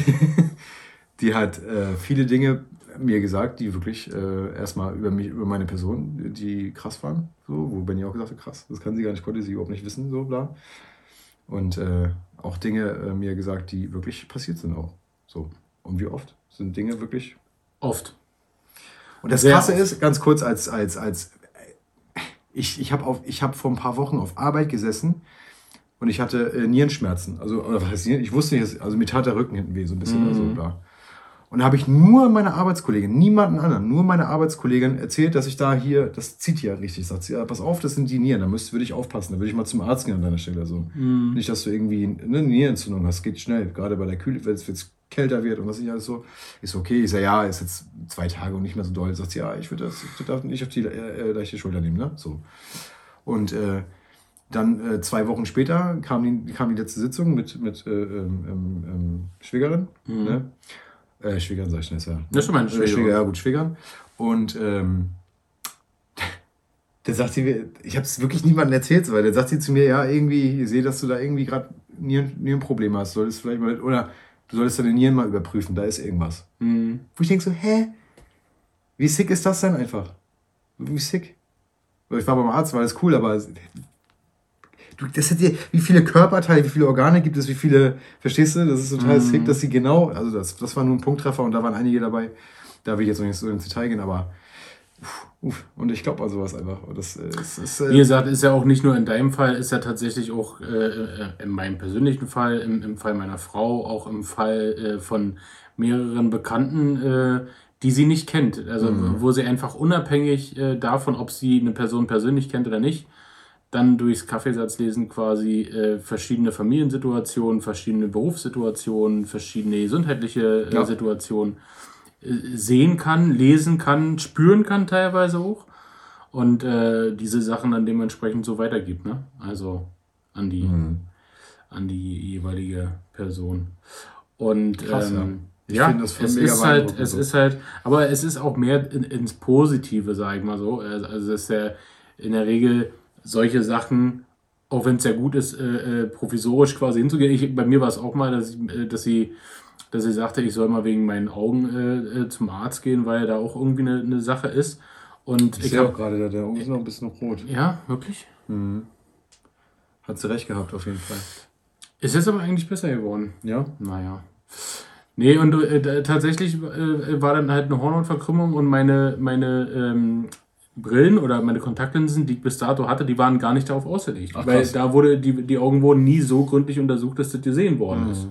<laughs> die hat äh, viele Dinge mir gesagt, die wirklich äh, erstmal über mich, über meine Person, die krass waren. So, wo Benny auch gesagt hat, krass, das kann sie gar nicht, konnte sie überhaupt nicht wissen, so bla. Und äh, auch Dinge äh, mir gesagt, die wirklich passiert sind auch. So. Und wie oft sind Dinge wirklich. Oft. Und das Sehr Krasse oft. ist, ganz kurz als, als, als ich, ich habe hab vor ein paar Wochen auf Arbeit gesessen und ich hatte äh, Nierenschmerzen. Also, oder was heißt Nieren? Ich wusste nicht, also mir tat der Rücken hinten weh, so ein bisschen. oder so, bla. Und da habe ich nur meiner Arbeitskollegin, niemanden anderen, nur meiner Arbeitskollegin erzählt, dass ich da hier, das zieht hier richtig. Sagt sie, ja, pass auf, das sind die Nieren, da müsst, würde ich aufpassen, da würde ich mal zum Arzt gehen an deiner Stelle. So. Nicht, dass du irgendwie eine Nierenentzündung hast, geht schnell, gerade bei der Kühle, wenn es kälter wird und was ich alles so. Ist okay, ich sage, ja, ist jetzt zwei Tage und nicht mehr so doll. Sagt sie, ja, ich würde das, ich darf nicht auf die äh, äh, leichte Schulter nehmen, ne? So. Und äh, dann äh, zwei Wochen später kam die, kam die letzte Sitzung mit, mit äh, ähm, ähm, ähm, Schwägerin. Ne? Äh, Schwägerin sag ich schnell, ja. Das ist schon meine Äh, Schwägerin. Schwäger, ja gut, Schwägerin. Und ähm, <laughs> dann sagt sie mir, ich habe es wirklich niemandem erzählt, weil dann sagt sie zu mir, ja, irgendwie, ich sehe, dass du da irgendwie gerade Nieren, Nierenprobleme hast. Solltest vielleicht mal, oder du solltest deine Nieren mal überprüfen, da ist irgendwas. Mhm. Wo ich denke so, hä? Wie sick ist das denn einfach? Wie sick? Ich war beim Arzt, war das cool, aber du, das hat dir, wie viele Körperteile, wie viele Organe gibt es, wie viele, verstehst du? Das ist total sick, dass sie genau, also das, das war nur ein Punkttreffer und da waren einige dabei. Da will ich jetzt noch nicht so ins Detail gehen, aber. Und ich glaube an sowas einfach. Das äh, ist, ist Wie äh, gesagt, ist ja auch nicht nur in deinem Fall, ist ja tatsächlich auch äh, äh, in meinem persönlichen Fall, im, im Fall meiner Frau, auch im Fall äh, von mehreren Bekannten, äh, die sie nicht kennt. Also wo sie einfach unabhängig äh, davon, ob sie eine Person persönlich kennt oder nicht, dann durchs Kaffeesatzlesen quasi äh, verschiedene Familiensituationen, verschiedene Berufssituationen, verschiedene gesundheitliche äh, Ja. Situationen äh, sehen kann, lesen kann, spüren kann teilweise auch und äh, diese Sachen dann dementsprechend so weitergibt, ne? Also an die, Mhm. an die jeweilige Person. Und Krass, ja. ähm, Ich ja, voll es ist halt, es so. ist halt, aber es ist auch mehr in, ins Positive, sag ich mal so. Also also es ist ja in der Regel solche Sachen, auch wenn es ja gut ist, äh, äh, provisorisch quasi hinzugehen. Ich, bei mir war es auch mal, dass, ich, äh, dass sie dass sie sagte, ich soll mal wegen meinen Augen äh, äh, zum Arzt gehen, weil da auch irgendwie eine, eine Sache ist. Und ich ich sehe auch gerade, der, der Augen ist noch ein bisschen rot. ja, wirklich. Hat sie recht gehabt, auf jeden Fall. Ist jetzt aber eigentlich besser geworden. Ja? Naja. Nee, und äh, tatsächlich äh, war dann halt eine Hornhautverkrümmung und meine, meine ähm, Brillen oder meine Kontaktlinsen, die ich bis dato hatte, die waren gar nicht darauf ausgelegt. Ach, weil da wurde, die, die Augen wurden nie so gründlich untersucht, dass das gesehen worden Mhm. ist.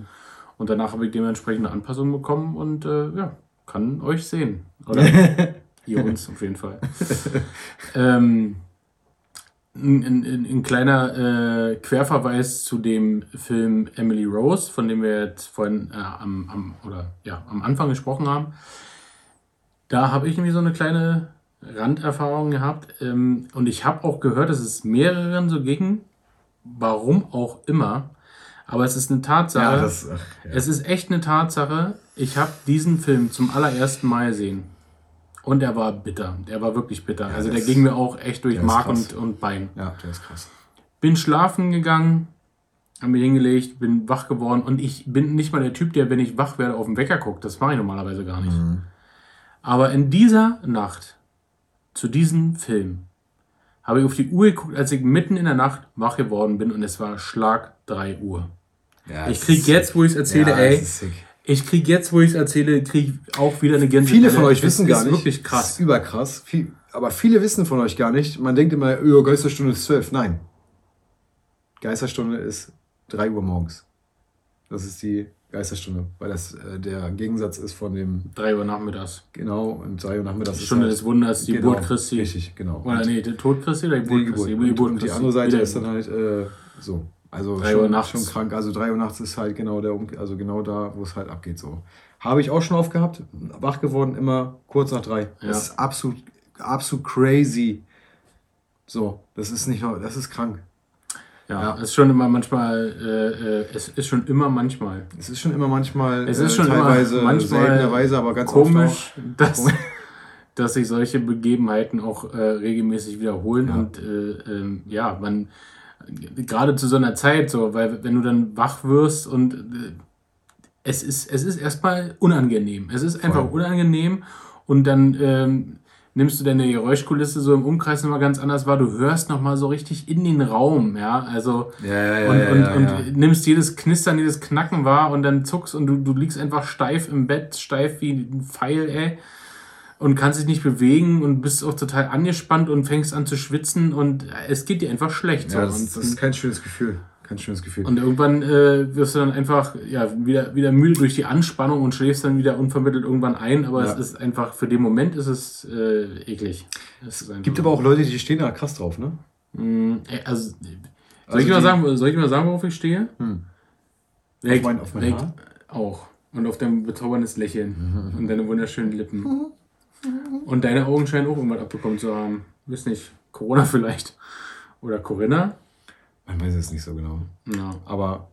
Und danach habe ich dementsprechend eine Anpassung bekommen und äh, ja, kann euch sehen. Oder <laughs> ihr uns auf jeden Fall. <laughs> ähm, ein, ein, ein- ein kleiner äh, Querverweis zu dem Film Emily Rose, von dem wir jetzt vorhin äh, am, am, oder, ja, am Anfang gesprochen haben. Da habe ich nämlich so eine kleine Randerfahrung gehabt. Ähm, und ich habe auch gehört, dass es mehreren so ging. Warum auch immer. Aber es ist eine Tatsache. Ja, das, ach, ja. Es ist echt eine Tatsache. Ich habe diesen Film zum allerersten Mal gesehen. Und er war bitter. Der war wirklich bitter. also der das- ging mir auch echt durch der Mark und, und Bein. ja, der ist krass. Bin schlafen gegangen, habe mich hingelegt, bin wach geworden. Und ich bin nicht mal der Typ, der, wenn ich wach werde, auf den Wecker guckt. Das mache ich normalerweise gar nicht. Aber in dieser Nacht, zu diesem Film, habe ich auf die Uhr geguckt, als ich mitten in der Nacht wach geworden bin. Und es war Schlag 3 Uhr. Ja, Ich krieg ist- jetzt, wo ich es erzähle, ja, ey, ist ich krieg jetzt, wo ich es erzähle, krieg ich auch wieder eine Gänsehaut. Viele von euch wissen ist gar nicht. wirklich Das krass. ist überkrass. Viel, aber viele wissen von euch gar nicht. Man denkt immer, oh, Geisterstunde ist 12. Nein. Geisterstunde ist 3 Uhr morgens. Das ist die Geisterstunde, weil das äh, der Gegensatz ist von dem, 3 Uhr nachmittags. genau, und 3 Uhr nachmittags Die ist Stunde halt- des Wunders, die genau, Geburt Christi. Richtig, genau. Oder Und nee, der Tod Christi oder die die Geburt Geburt. Christi? Und, und die Christi. andere Seite Wieder- ist dann halt äh, so. Also Drei Uhr schon, nachts. schon krank. Also 3 Uhr nachts ist halt genau der Um- also genau da, wo es halt abgeht. So. Habe ich auch schon aufgehabt, wach geworden, immer kurz nach drei. Ja. Das ist absolut, absolut crazy. So, das ist nicht nur, das ist krank. Ja, Ja. es ist schon immer manchmal, äh, äh, es ist schon immer manchmal Es ist schon immer manchmal, Es ist schon immer teilweise, manchmal seltenerweise, aber ganz komisch, <laughs> dass, dass sich solche Begebenheiten auch äh, regelmäßig wiederholen Ja. und äh, ähm, ja, man gerade zu so einer Zeit so, weil wenn du dann wach wirst und äh, es ist, es ist erstmal unangenehm. Es ist einfach Voll. unangenehm und dann ähm, nimmst du deine Geräuschkulisse so im Umkreis nochmal ganz anders wahr. Du hörst nochmal so richtig in den Raum, ja, also. Ja, ja, und, ja, und, und nimmst jedes Knistern, jedes Knacken wahr und dann zuckst und du, du liegst einfach steif im Bett, steif wie ein Pfeil, ey. Und kannst dich nicht bewegen und bist auch total angespannt und fängst an zu schwitzen und es geht dir einfach schlecht. ja, so. das, das ist kein schönes Gefühl. Kein schönes Gefühl. und irgendwann äh, wirst du dann einfach ja, wieder, wieder müde durch die Anspannung und schläfst dann wieder unvermittelt irgendwann ein, aber Ja. es ist einfach, für den Moment ist es äh, eklig. Es ist Gibt aber auch Leute, die stehen da krass drauf, ne? Mm, äh, also, soll, Also ich mal sagen, soll ich mal sagen, worauf ich stehe? Hm. Direkt- mein- auf mein Haar? Auch. Und auf dein bezauberndes Lächeln. Und deine wunderschönen Lippen. <laughs> Und deine Augen scheinen auch irgendwas abbekommen zu haben. Wisst nicht, Corona vielleicht. Oder Corinna. Man weiß es nicht so genau. Ja. Aber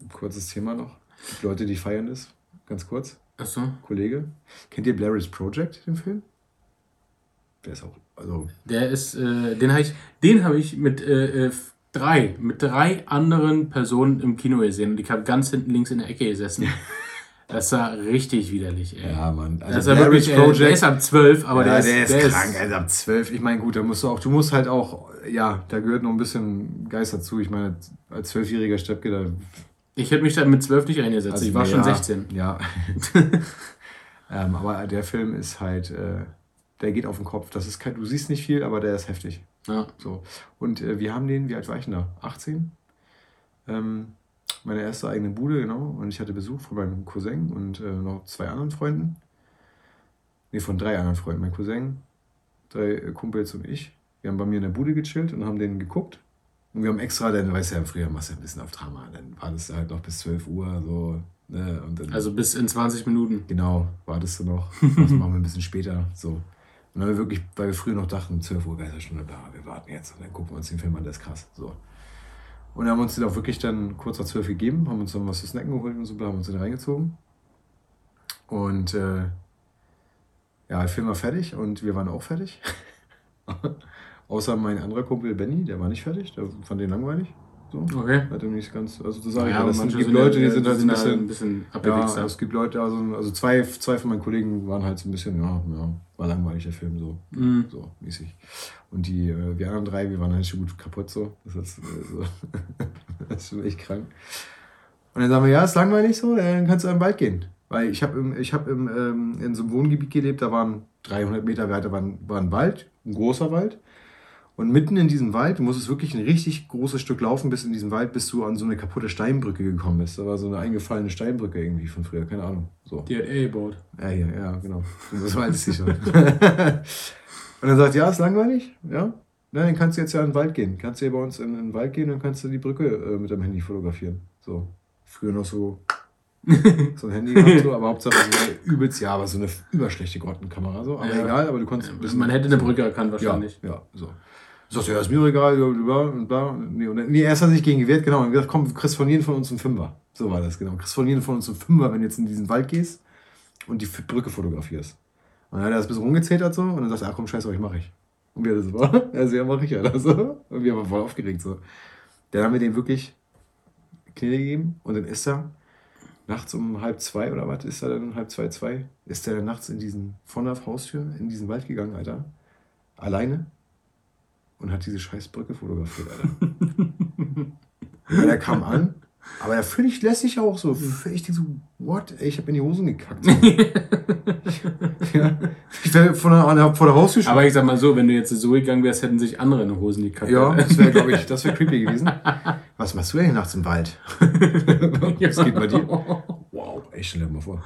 ein kurzes Thema noch. Es gibt Leute, die feiern das. Ganz kurz. Achso. Kollege. Kennt ihr Blair's Project, den Film? Der ist auch, also, Der ist, äh, den habe ich, den habe ich mit äh, äh, drei, mit drei anderen Personen im Kino gesehen. Und ich habe ganz hinten links in der Ecke gesessen. <laughs> Das war richtig widerlich, ey. ja, Mann. das Also, ist ja wirklich, äh, der ist ab 12, aber ja, der, ist, der ist krank, also ab 12. Ich meine, gut, da musst du auch, du musst halt auch, ja, da gehört noch ein bisschen Geist dazu. Ich meine, als zwölfjähriger Steppke, da. Ich hätte mich da mit 12 nicht reingesetzt. also, ich war schon ja, 16. Ja. <laughs> ähm, aber der Film ist halt, äh, der geht auf den Kopf. Das ist kein, du siehst nicht viel, aber der ist heftig. Ja. So. Und äh, wir haben den, wie alt war ich denn da? 18? Ähm, meine erste eigene Bude, genau. Und ich hatte Besuch von meinem Cousin und äh, noch zwei anderen Freunden. Nee, von drei anderen Freunden. Mein Cousin, drei äh, Kumpels und ich. Wir haben bei mir in der Bude gechillt und haben den geguckt. Und wir haben extra, dann weißt du ja, früher machst du ja ein bisschen auf Drama. Dann war das halt noch bis 12 Uhr, so. Ne? Und dann, Also bis in 20 Minuten. Genau, wartest du noch. Das machen wir ein bisschen später. So. Und dann haben wir wirklich, weil wir früher noch dachten, 12 Uhr Geisterstunde, bla, wir warten jetzt und dann gucken wir uns den Film an, das ist krass. So. Und haben uns den auch wirklich dann kurz nach 12 gegeben, haben uns dann was zu snacken geholt und so, haben uns den reingezogen. Und äh, ja, der Film war fertig und wir waren auch fertig. <laughs> Außer mein anderer Kumpel Benny, der war nicht fertig, der fand den langweilig. So. Okay. Hat er nicht ganz, also das sage ich Ja, ja, das manche gibt sind Leute, die sind halt so ein bisschen, ein bisschen ja, es gibt Leute, also, also zwei, zwei von meinen Kollegen waren halt so ein bisschen, ja, ja war langweilig der Film so, Mhm. so mäßig. Und die, äh, wir anderen drei, wir waren halt schon gut kaputt so. Das ist, äh, so. <laughs> das ist schon echt krank. Und dann sagen wir, ja, ist langweilig so, dann kannst du in den Wald gehen. Weil ich habe im, ich hab im, ähm, in so einem Wohngebiet gelebt, da waren 300 Meter weiter war ein, war ein Wald, ein großer Wald. Und mitten in diesem Wald, du musstest wirklich ein richtig großes Stück laufen, bis in diesen Wald, bis du an so eine kaputte Steinbrücke gekommen bist. Da war so eine eingefallene Steinbrücke irgendwie von früher, keine Ahnung. So. Die hat er gebaut. Ja, hier, ja, genau. Das war alles sicher. und dann sagt, ja, ist langweilig, ja. Na, dann kannst du jetzt ja in den Wald gehen. Kannst du hier bei uns in, in den Wald gehen und kannst du die Brücke äh, mit deinem Handy fotografieren. So. Früher noch so, <laughs> so ein Handy gehabt, so, aber Hauptsache so übelst, ja, aber so eine überschlechte Grottenkamera. So. Aber Ja. egal, aber du konntest. Man hätte eine Brücke erkannt Ja, wahrscheinlich. ja, so. Sagt er, ja, ist mir egal, bla, bla. Nee, und, dann- nee, erst hat er sich gegen gewehrt, genau. Und gesagt, komm, kriegst von jedem von uns einen Fünfer. So war das, genau. Kriegst von jedem von uns einen Fünfer, wenn du jetzt in diesen Wald gehst und die Brücke fotografierst. Und dann hat er das ein bisschen rumgezetert so und dann sagt er, ach komm, scheiß euch, mach ich. Und wir das <laughs> war, also ja, mach ich das so. Und wir waren voll aufgeregt so. Dann haben wir dem wirklich Knete gegeben und dann ist er nachts um halb zwei oder was, ist er dann halb zwei, zwei, ist er dann nachts in diesen, von der Haustür in diesen Wald gegangen, Alter. Alleine und hat diese scheiß Brücke fotografiert, Alter. <laughs> er kam an Aber er völlig lässig auch so. Ich denke so, what? Ey, ich habe in die Hosen gekackt. <laughs> ja. Ich wäre von der, vor der Haustür. Aber ich sag mal so, wenn du jetzt so gegangen wärst, hätten sich andere in die Hosen gekackt. Ja, das wäre, glaube ich, das wäre <laughs> creepy gewesen. Was machst du denn hier nachts im Wald? Was geht bei dir? Wow, ey, stell dir mal vor.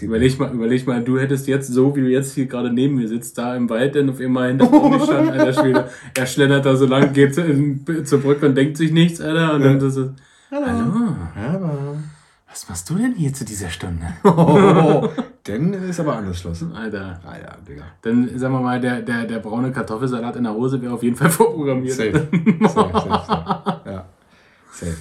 Überleg mal, überleg mal, du hättest jetzt so, wie du jetzt hier gerade neben mir sitzt, da im Wald, dann auf einmal hinter dir gestanden, <laughs> alter Schwede. Er schlendert da so lang, geht zur Brücke und denkt sich nichts, Alter. Und dann so, hallo, Aber. was machst du denn hier zu dieser Stunde? <laughs> Oh, dann ist aber anders Schluss. Alter. Alter, Digga. Dann sagen wir mal, der, der, der braune Kartoffelsalat in der Hose wäre auf jeden Fall vorprogrammiert. Safe. <laughs> safe, safe, safe. Ja. Safe.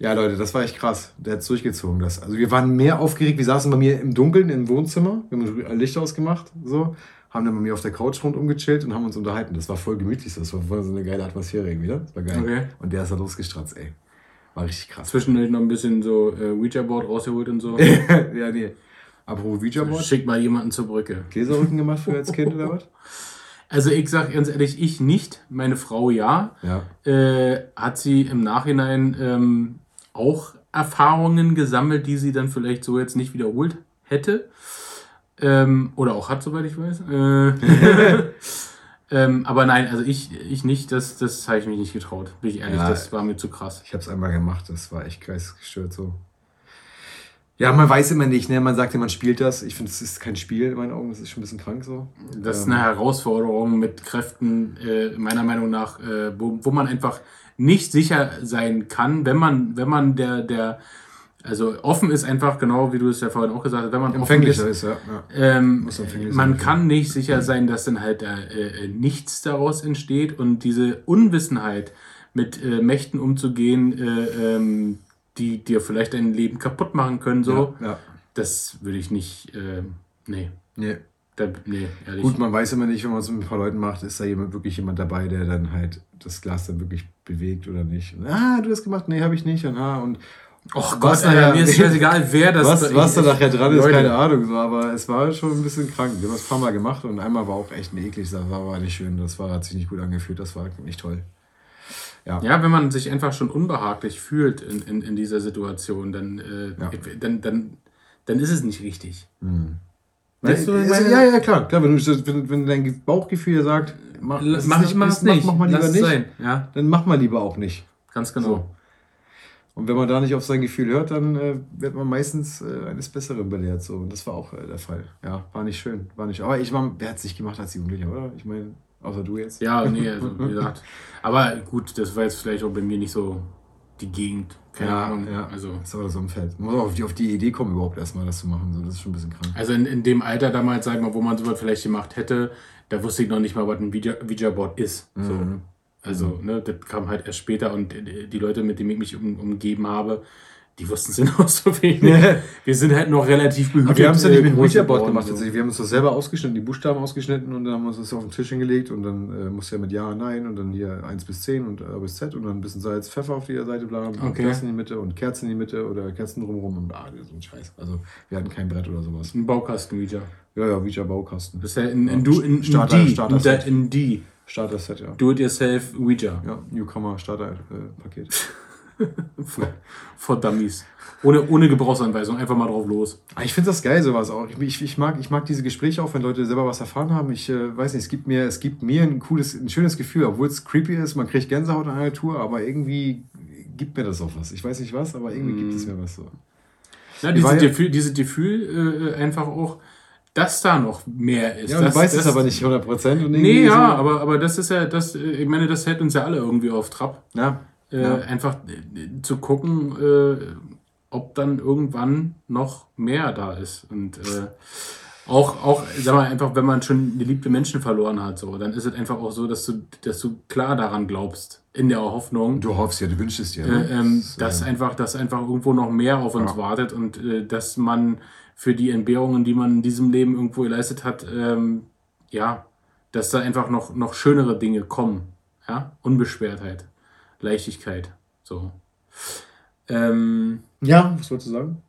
Ja, Leute, das war echt krass. Der hat durchgezogen. Das. Also wir waren mehr aufgeregt. Wir saßen bei mir im Dunkeln im Wohnzimmer. Wir haben Licht ausgemacht. So. Haben dann bei mir auf der Couch rundum gechillt und haben uns unterhalten. Das war voll gemütlich. Das war voll so eine geile Atmosphäre irgendwie. Ne? Das war geil. Okay. Und der ist da losgestratzt, ey. War richtig krass. Zwischendurch noch ein bisschen so äh, Ouija-Board rausgeholt und so. <laughs> ja, nee. Apropos Ouija-Board. Schick mal jemanden zur Brücke. Gläserrücken gemacht für als Kind oder was? <laughs> Also ich sag ganz ehrlich, ich nicht, meine Frau ja. Ja. Äh, hat sie im Nachhinein ähm, auch Erfahrungen gesammelt, die sie dann vielleicht so jetzt nicht wiederholt hätte. Ähm, oder auch hat, soweit ich weiß. Äh, <laughs> ähm, aber nein, also ich, ich nicht, das, das habe ich mich nicht getraut. Bin ich ehrlich, Ja. das war mir zu krass. Ich habe es einmal gemacht, das war echt geistesgestört so. Ja, man weiß immer nicht, ne? Man sagt ja, man spielt das. Ich finde, es ist kein Spiel in meinen Augen, das ist schon ein bisschen krank so. Das ist Ähm, eine Herausforderung mit Kräften, äh, meiner Meinung nach, äh, wo, wo man einfach nicht sicher sein kann, wenn man, wenn man der, der, also offen ist einfach, genau wie du es ja vorhin auch gesagt hast, wenn man offen Empfänglicher ist, ist, ja. ja. ähm, man sein, kann nicht sicher sein, dass dann halt äh, äh, nichts daraus entsteht und diese Unwissenheit mit äh, Mächten umzugehen, äh, ähm, die dir vielleicht dein Leben kaputt machen können, so, Ja, ja. das würde ich nicht, äh, nee, Nee. Da, nee, ehrlich. Gut, man weiß immer nicht, wenn man es mit ein paar Leuten macht, ist da jemand, wirklich jemand dabei, der dann halt das Glas dann wirklich bewegt oder nicht. Und, ah, du hast gemacht? Nee, habe ich nicht. Und, ah, und Och Was Gott, nachher- Alter, mir ist scheißegal, wer das was, was da nachher dran ist, Leute, keine Ahnung. So, aber es war schon ein bisschen krank. Wir haben es ein paar Mal gemacht und einmal war auch echt eklig Sache. War, war nicht schön. Das war, hat sich nicht gut angefühlt. Das war nicht toll. Ja, wenn man sich einfach schon unbehaglich fühlt in, in, in dieser Situation, dann, äh, Ja. dann, dann, dann ist es nicht richtig. Weißt du, ich meine? ja, ja, klar. klar wenn, du, wenn, wenn dein Bauchgefühl sagt, mach, L- das Mach, ist mach es nicht. Mach, mach mal lieber Lass nicht. sein. Ja, Dann mach mal lieber auch nicht. ganz genau. So. Und wenn man da nicht auf sein Gefühl hört, dann äh, wird man meistens äh, eines Besseren belehrt. So. Und das war auch äh, der Fall. Ja, war nicht schön. War nicht. Aber ich war, wer hat es nicht gemacht als Jugendlicher, oder? Ich meine, außer du jetzt. Ja, nee, also, <laughs> wie gesagt. Aber gut, das war jetzt vielleicht auch bei mir nicht so die Gegend. Keine Ja, Ahnung. ja. Also, Das war das Umfeld. Man muss auch auf die, auf die Idee kommen, überhaupt erstmal das zu machen. So, das ist schon ein bisschen krank. also in, in dem Alter damals, sag ich mal, wo man sowas vielleicht gemacht hätte, da wusste ich noch nicht mal, was ein Ouija- Ouija-Board ist. So. Mhm. Also, ne, das kam halt erst später und die die Leute, mit denen ich mich um, umgeben habe, die wussten es genau <laughs> so wenig. Wir sind halt noch relativ behütet. Aber wir haben es ja nicht äh, mit dem geworden, gemacht. so. Tatsächlich. Wir haben uns das selber ausgeschnitten, die Buchstaben ausgeschnitten und dann haben wir uns das auf den Tisch hingelegt und dann äh, musste er mit Ja, Nein und dann hier 1 bis 10 und A bis Z und dann ein bisschen Salz, Pfeffer auf jeder Seite, bla, bla, Okay. Kerzen in die Mitte und Kerzen in die Mitte oder Kerzen drumherum und ah, so ein Scheiß. Also wir hatten kein Brett oder sowas. Ein Baukasten Ouija. Ja, ja, Ouija-Baukasten. Das ist ja in, in, du, in, in Starter- D. Starter- in, der- in D. Starter-Set, ja. Do-it-yourself Ouija. Ja, Newcomer-Starter-Paket. <laughs> <laughs> For Dummies. Ohne, ohne Gebrauchsanweisung. Einfach mal drauf los. Ah, Ich finde das geil, sowas auch. Ich, ich, mag, ich mag diese Gespräche auch, wenn Leute selber was erfahren haben. Ich äh, weiß nicht, es gibt mir, es gibt mir ein cooles, ein schönes Gefühl, obwohl es creepy ist, man kriegt Gänsehaut an einer Tour, aber irgendwie gibt mir das auch was. Ich weiß nicht was, aber irgendwie gibt es mir was so. War dieses Gefühl, dieses Gefühl äh, einfach auch, dass da noch mehr ist. Ja, das, du weißt das, es aber nicht 100% und irgendwie Nee, ja, so, aber, aber das ist ja, das, ich meine, das hält uns ja alle irgendwie auf Trab. Ja, Äh, Ja. Einfach äh, zu gucken, äh, ob dann irgendwann noch mehr da ist. Und äh, auch, auch, sag mal, einfach, wenn man schon geliebte Menschen verloren hat, so, dann ist es einfach auch so, dass du, dass du klar daran glaubst, in der Hoffnung, du hoffst ja, du wünschst es dir. äh, Ne? ähm, Das, dass äh, einfach, dass einfach irgendwo noch mehr auf uns Ja. wartet und dass man für die Entbehrungen, die man in diesem Leben irgendwo geleistet hat, ähm, ja, dass da einfach noch, noch schönere Dinge kommen. Ja, Unbeschwertheit, Leichtigkeit, so. Ähm, ja, was wolltest du sagen?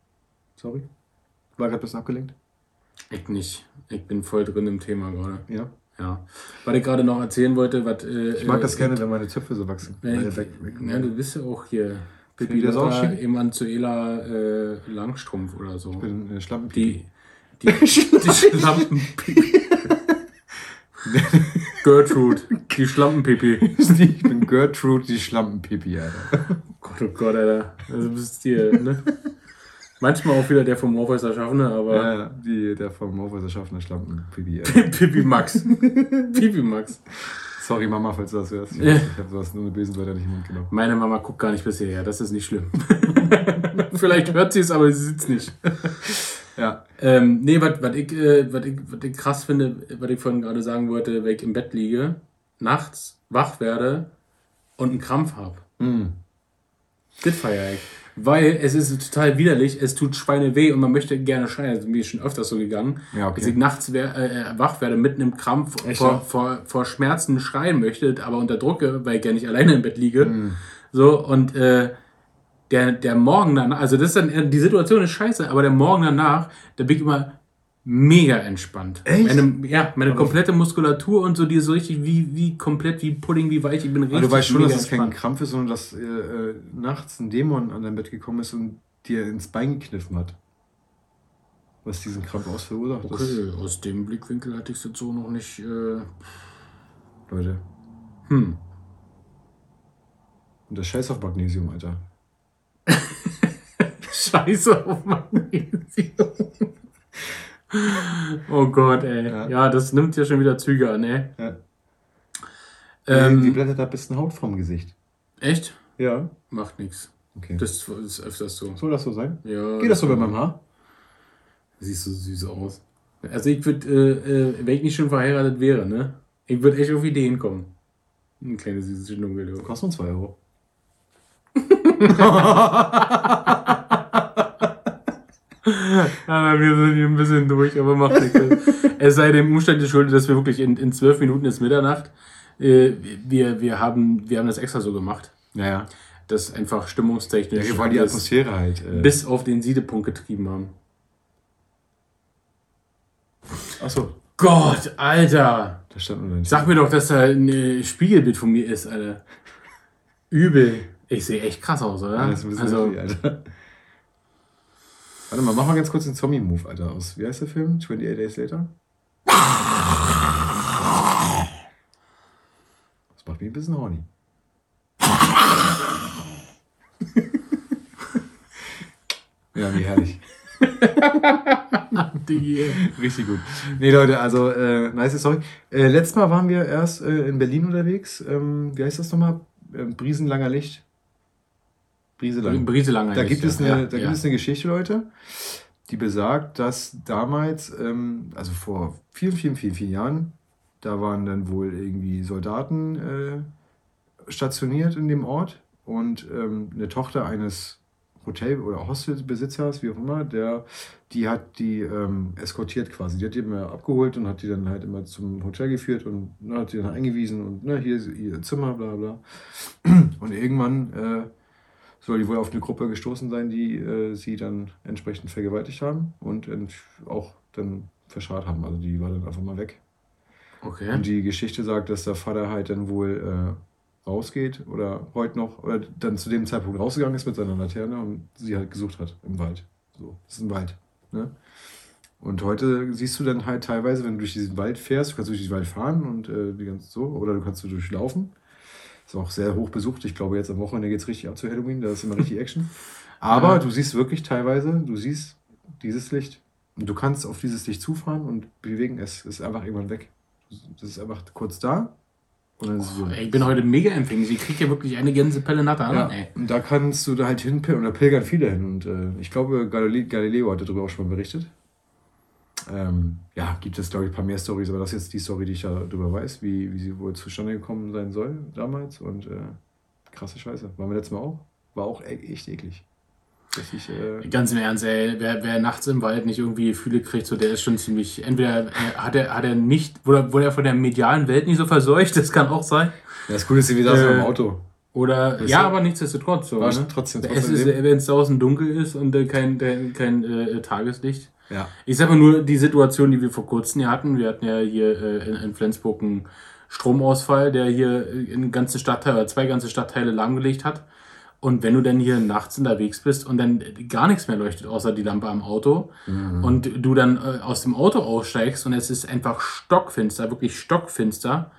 Sorry. War gerade ein bisschen abgelenkt. ich nicht. Ich bin voll drin im Thema gerade. Ja. Ja. Was ich gerade noch erzählen wollte, was. Äh, Ich mag das äh, gerne, wenn meine Zöpfe so wachsen. Äh, weg, Ja, du bist ja auch hier. Pipi, das auch schick. Emanuela äh, Langstrumpf oder so. Ich bin äh, Schlampenpipi. Die, die, <laughs> die Schlampenpipi. <laughs> Gertrude, die Schlampenpipi. <laughs> ich bin Gertrude, die Schlampenpipi, Alter. Gott, oh Gott, Alter. Also bist dir, ne? Manchmal auch wieder der vom Morpheus Erschaffene, aber Ja, ja, die, der vom Morpheus erschaffene Schlampenpipi, Alter. <laughs> Pipi Max. Pipi Max. Sorry, Mama, falls du das hörst. Ich, Ja. ich habe sowas nur eine bösen Wörter nicht im Mund genommen. Meine Mama guckt gar nicht bis hierher, das ist nicht schlimm. Vielleicht hört sie es, aber sie sieht es nicht. Ja. Ähm, nee, was ich, äh, was ich, ich krass finde, was ich vorhin gerade sagen wollte, wenn ich im Bett liege, nachts wach werde und einen Krampf habe. Mhm. Das feiere ich. Weil es ist total widerlich, es tut Schweine weh und man möchte gerne schreien. Also mir ist schon öfters so gegangen, Ja, okay. dass ich nachts wer, äh, wach werde mit einem Krampf Echt, vor, ja? vor, vor Schmerzen schreien möchte, aber unter Drucke, weil ich ja nicht alleine im Bett liege. Mhm. So, und äh, der, der Morgen danach, also das ist dann, äh, die Situation ist scheiße, aber der Morgen danach, da bin ich immer mega entspannt. Echt? Meine, ja, meine komplette Muskulatur und so, die ist so richtig wie, wie komplett wie Pudding, wie weich. Ich bin richtig Aber du weißt schon, dass es kein entspannt. Krampf ist, sondern dass äh, äh, nachts ein Dämon an dein Bett gekommen ist und dir ins Bein gekniffen hat. Was diesen Krampf aus verursacht. Das, Okay, aus dem Blickwinkel hatte ich es jetzt so noch nicht. Äh, Leute. hm. Und der Scheiß auf Magnesium, Alter. <laughs> Scheiße auf Magnesium. oh Gott, ey. Ja. Ja. das nimmt ja schon wieder Züge an, ey. Ja. Ähm, die blättert da bis Haut vom Gesicht. echt? Ja. Macht nichts. Okay. Das ist öfters so. Soll das so sein? Ja, Geht das so bei meinem Haar? Siehst so süß aus. Also ich würde, äh, äh, wenn ich nicht schon verheiratet wäre, ne? Ich würde echt auf Ideen kommen. Ein kleines süßes Schnuggel. du. Kostet uns 2 Euro. Ja, wir sind hier ein bisschen durch, aber macht nichts. es sei dem Umstand geschuldet, dass wir wirklich in, in zwölf Minuten ist Mitternacht. Äh, wir, wir, haben, wir haben das extra so gemacht. Ja, ja. Das einfach stimmungstechnisch Ja, die Atmosphäre halt. Äh, bis auf den Siedepunkt getrieben haben. Achso, Gott, Alter! da stand Sag mir doch, dass da ein äh, Spiegelbild von mir ist, Alter. Übel. Ich sehe echt krass aus, oder? Ja, das ist ein bisschen also, heavy, Alter. Warte mal, mach mal ganz kurz den Zombie-Move, Alter. Aus, wie heißt der Film? 28 Days Later? Das macht mich ein bisschen horny. <laughs> ja, wie herrlich. <laughs> Richtig gut. Nee, Leute, also, äh, nice Story. Äh, letztes Mal waren wir erst äh, in Berlin unterwegs. Ähm, wie heißt das nochmal? Ähm, Briesenlanger Licht. Brieselang. Briselang Da gibt, es eine, ja, da ja. gibt es eine Geschichte, Leute, die besagt, dass damals, ähm, also vor vielen, vielen, vielen, vielen Jahren, da waren dann wohl irgendwie Soldaten äh, stationiert in dem Ort und ähm, eine Tochter eines Hotel- oder Hostelbesitzers, wie auch immer, der, die hat die ähm, eskortiert quasi. Die hat die immer abgeholt und hat die dann halt immer zum Hotel geführt und ne, hat die dann eingewiesen und ne, hier ist ihr Zimmer, bla bla. Und irgendwann äh, soll die wohl auf eine Gruppe gestoßen sein, die äh, sie dann entsprechend vergewaltigt haben und auch dann verscharrt haben. Also die war dann einfach mal weg. Okay. Und die Geschichte sagt, dass der Vater halt dann wohl äh, rausgeht oder heute noch, oder dann zu dem Zeitpunkt rausgegangen ist mit seiner Laterne und sie halt gesucht hat im Wald. So, das ist ein Wald. Ne? Und heute siehst du dann halt teilweise, wenn du durch diesen Wald fährst, du kannst durch diesen Wald fahren und äh, die ganze so, oder du kannst du durchlaufen. Ist auch sehr hoch besucht. Ich glaube, jetzt am Wochenende geht es richtig ab zu Halloween, da ist immer richtig Action. <laughs> Aber Ja. du siehst wirklich teilweise, du siehst dieses Licht und du kannst auf dieses Licht zufahren und bewegen es. ist einfach irgendwann weg. Das ist einfach kurz da und dann ist es Oh, ey, ich bin heute mega empfänglich. Ich krieg ja wirklich eine Gänsepelle nach der ja, anderen, ey. und da kannst du da halt hinpilgern, und da pilgern viele hin. Und äh, ich glaube, Galile Galileo hat darüber auch schon mal berichtet. Ähm, ja, gibt es, glaube ich, ein paar mehr Stories, aber das ist jetzt die Story, die ich ja darüber weiß, wie, wie sie wohl zustande gekommen sein soll damals. Und äh, krasse Scheiße. Waren wir letztes Mal auch? War auch e echt eklig. Richtig, äh, Ganz im Ernst, ey, wer, wer nachts im Wald nicht irgendwie Gefühle kriegt, so der ist schon ziemlich. Entweder äh, hat er, hat er nicht, wurde, wurde er von der medialen Welt nicht so verseucht, <laughs> das kann auch sein. ja, das Coole ist, wir saßen Äh, im Auto. Oder, Weißt ja, du? aber nichtsdestotrotz so. Ne? trotzdem, Es trotzdem wenn es draußen dunkel ist und äh, kein, kein, kein äh, Tageslicht. Ja. Ich sag mal nur die Situation, die wir vor kurzem hier hatten. Wir hatten ja hier äh, in, in Flensburg einen Stromausfall, der hier äh, einen ganzen Stadtteil oder zwei ganze Stadtteile lahmgelegt hat. Und wenn du dann hier nachts unterwegs bist und dann gar nichts mehr leuchtet, außer die Lampe am Auto, und du dann äh, aus dem Auto aussteigst und es ist einfach stockfinster, wirklich stockfinster,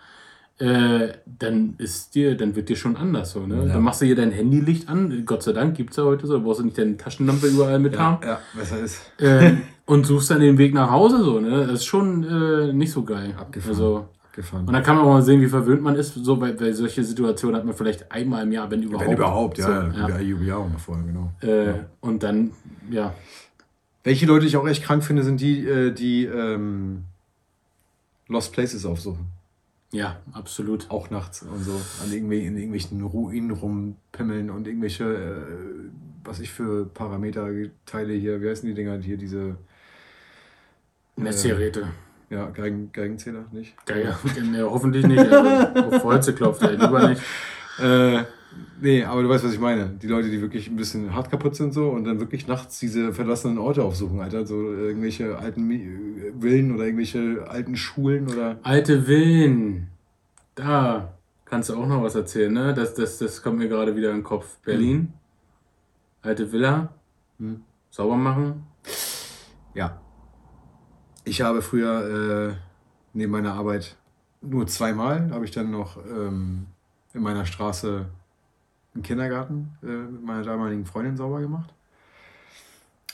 äh, dann ist dir, dann wird dir schon anders so, ne? Dann machst du hier dein Handylicht an, Gott sei Dank gibt's ja heute so, brauchst du nicht deine Taschenlampe überall mit haben. Ja, besser ist. Ähm, und suchst dann den Weg nach Hause so, ne? Das ist schon äh, nicht so geil. Abgefahren. Also, Abgefahren. und dann kann man auch mal sehen, wie verwöhnt man ist. So, weil, weil solche Situationen hat man vielleicht einmal im Jahr, wenn überhaupt. Wenn überhaupt, ja. So, ja. ja. ja. ja. auch noch vorher, genau. Äh, Und dann, ja. Welche Leute ich auch echt krank finde, sind die, äh, die ähm, Lost Places aufsuchen. Ja, absolut. Auch nachts und so. An irgendwelchen, in irgendwelchen Ruinen rumpimmeln und irgendwelche, äh, was ich für Parameterteile hier, wie heißen die Dinger hier, diese, Messgeräte. ja, Geigen, Geigenzähler, nicht? Geil. <laughs> Ja, hoffentlich nicht. Also, auf Holze klopft er lieber nicht. <laughs> Äh, nee, aber du weißt, was ich meine. Die Leute, die wirklich ein bisschen hart kaputt sind so und dann wirklich nachts diese verlassenen Orte aufsuchen, Alter. So irgendwelche alten äh, Villen oder irgendwelche alten Schulen oder. Alte Villen. Da kannst du auch noch was erzählen, ne? Das, das, das kommt mir gerade wieder in den Kopf. Berlin. Alte Villa. Hm. Sauber machen. Ja. Ich habe früher äh, neben meiner Arbeit nur zweimal, habe ich dann noch ähm, in meiner Straße einen Kindergarten äh, mit meiner damaligen Freundin sauber gemacht.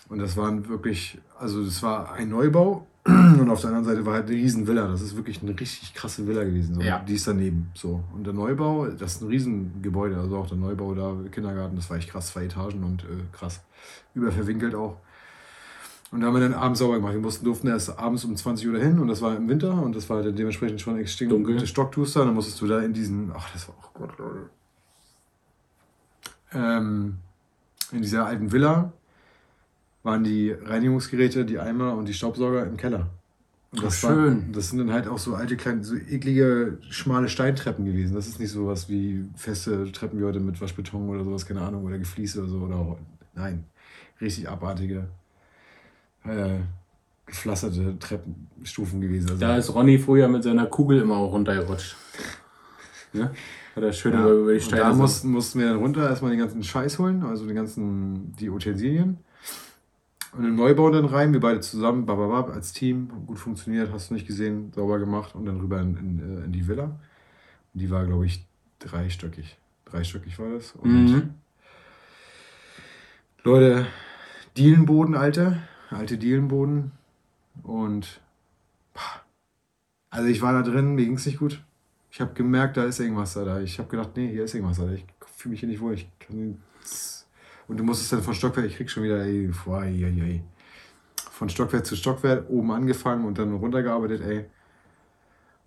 Und das waren wirklich, also das war ein Neubau <clears throat> und auf der anderen Seite war halt eine riesen Villa. Das ist wirklich eine richtig krasse Villa gewesen. So. Ja. Die ist daneben. So. Und der Neubau, das ist ein Riesengebäude, also auch der Neubau da, Kindergarten, das war echt krass, zwei Etagen und äh, krass. Überverwinkelt auch. Und da haben wir dann abends sauber gemacht. Wir mussten, durften erst abends um 20 Uhr dahin und das war im Winter und das war dann dementsprechend schon extrem Dunkel. Stocktuster. Dann musstest du da in diesen, ach, das war, oh Gott, Leute. Ähm, in dieser alten Villa waren die Reinigungsgeräte, die Eimer und die Staubsauger im Keller. Und Ach, das schön. War, das sind dann halt auch so alte, kleine, so eklige, schmale Steintreppen gewesen. Das ist nicht sowas wie feste Treppen wie heute mit Waschbeton oder sowas, keine Ahnung, oder Gefliese oder so. Oder, nein, richtig abartige, äh, gepflasterte Treppenstufen gewesen. Also, Da ist Ronny früher mit seiner Kugel immer auch runtergerutscht. <laughs> Ne? Hat er schön ja, über, die und Steine. da so- mussten, mussten wir dann runter erstmal den ganzen Scheiß holen, also die ganzen, die Utensilien. Und im Neubau dann rein, wir beide zusammen, bababab, als Team, gut funktioniert, hast du nicht gesehen, sauber gemacht und dann rüber in, in, äh, in die Villa. Und die war, glaube ich, dreistöckig. Dreistöckig war das. Und Mhm. Leute, Dielenboden, alte, alte Dielenboden. Und pah, also ich war da drin, mir ging es nicht gut. Ich habe gemerkt, da ist irgendwas da. Ich habe gedacht, nee, hier ist irgendwas da. Ich fühle mich hier nicht wohl. Ich kann und du musstest dann von Stockwerk, ich krieg schon wieder, ey, boah, ey, ey, von Stockwerk zu Stockwerk, oben angefangen und dann runtergearbeitet, ey.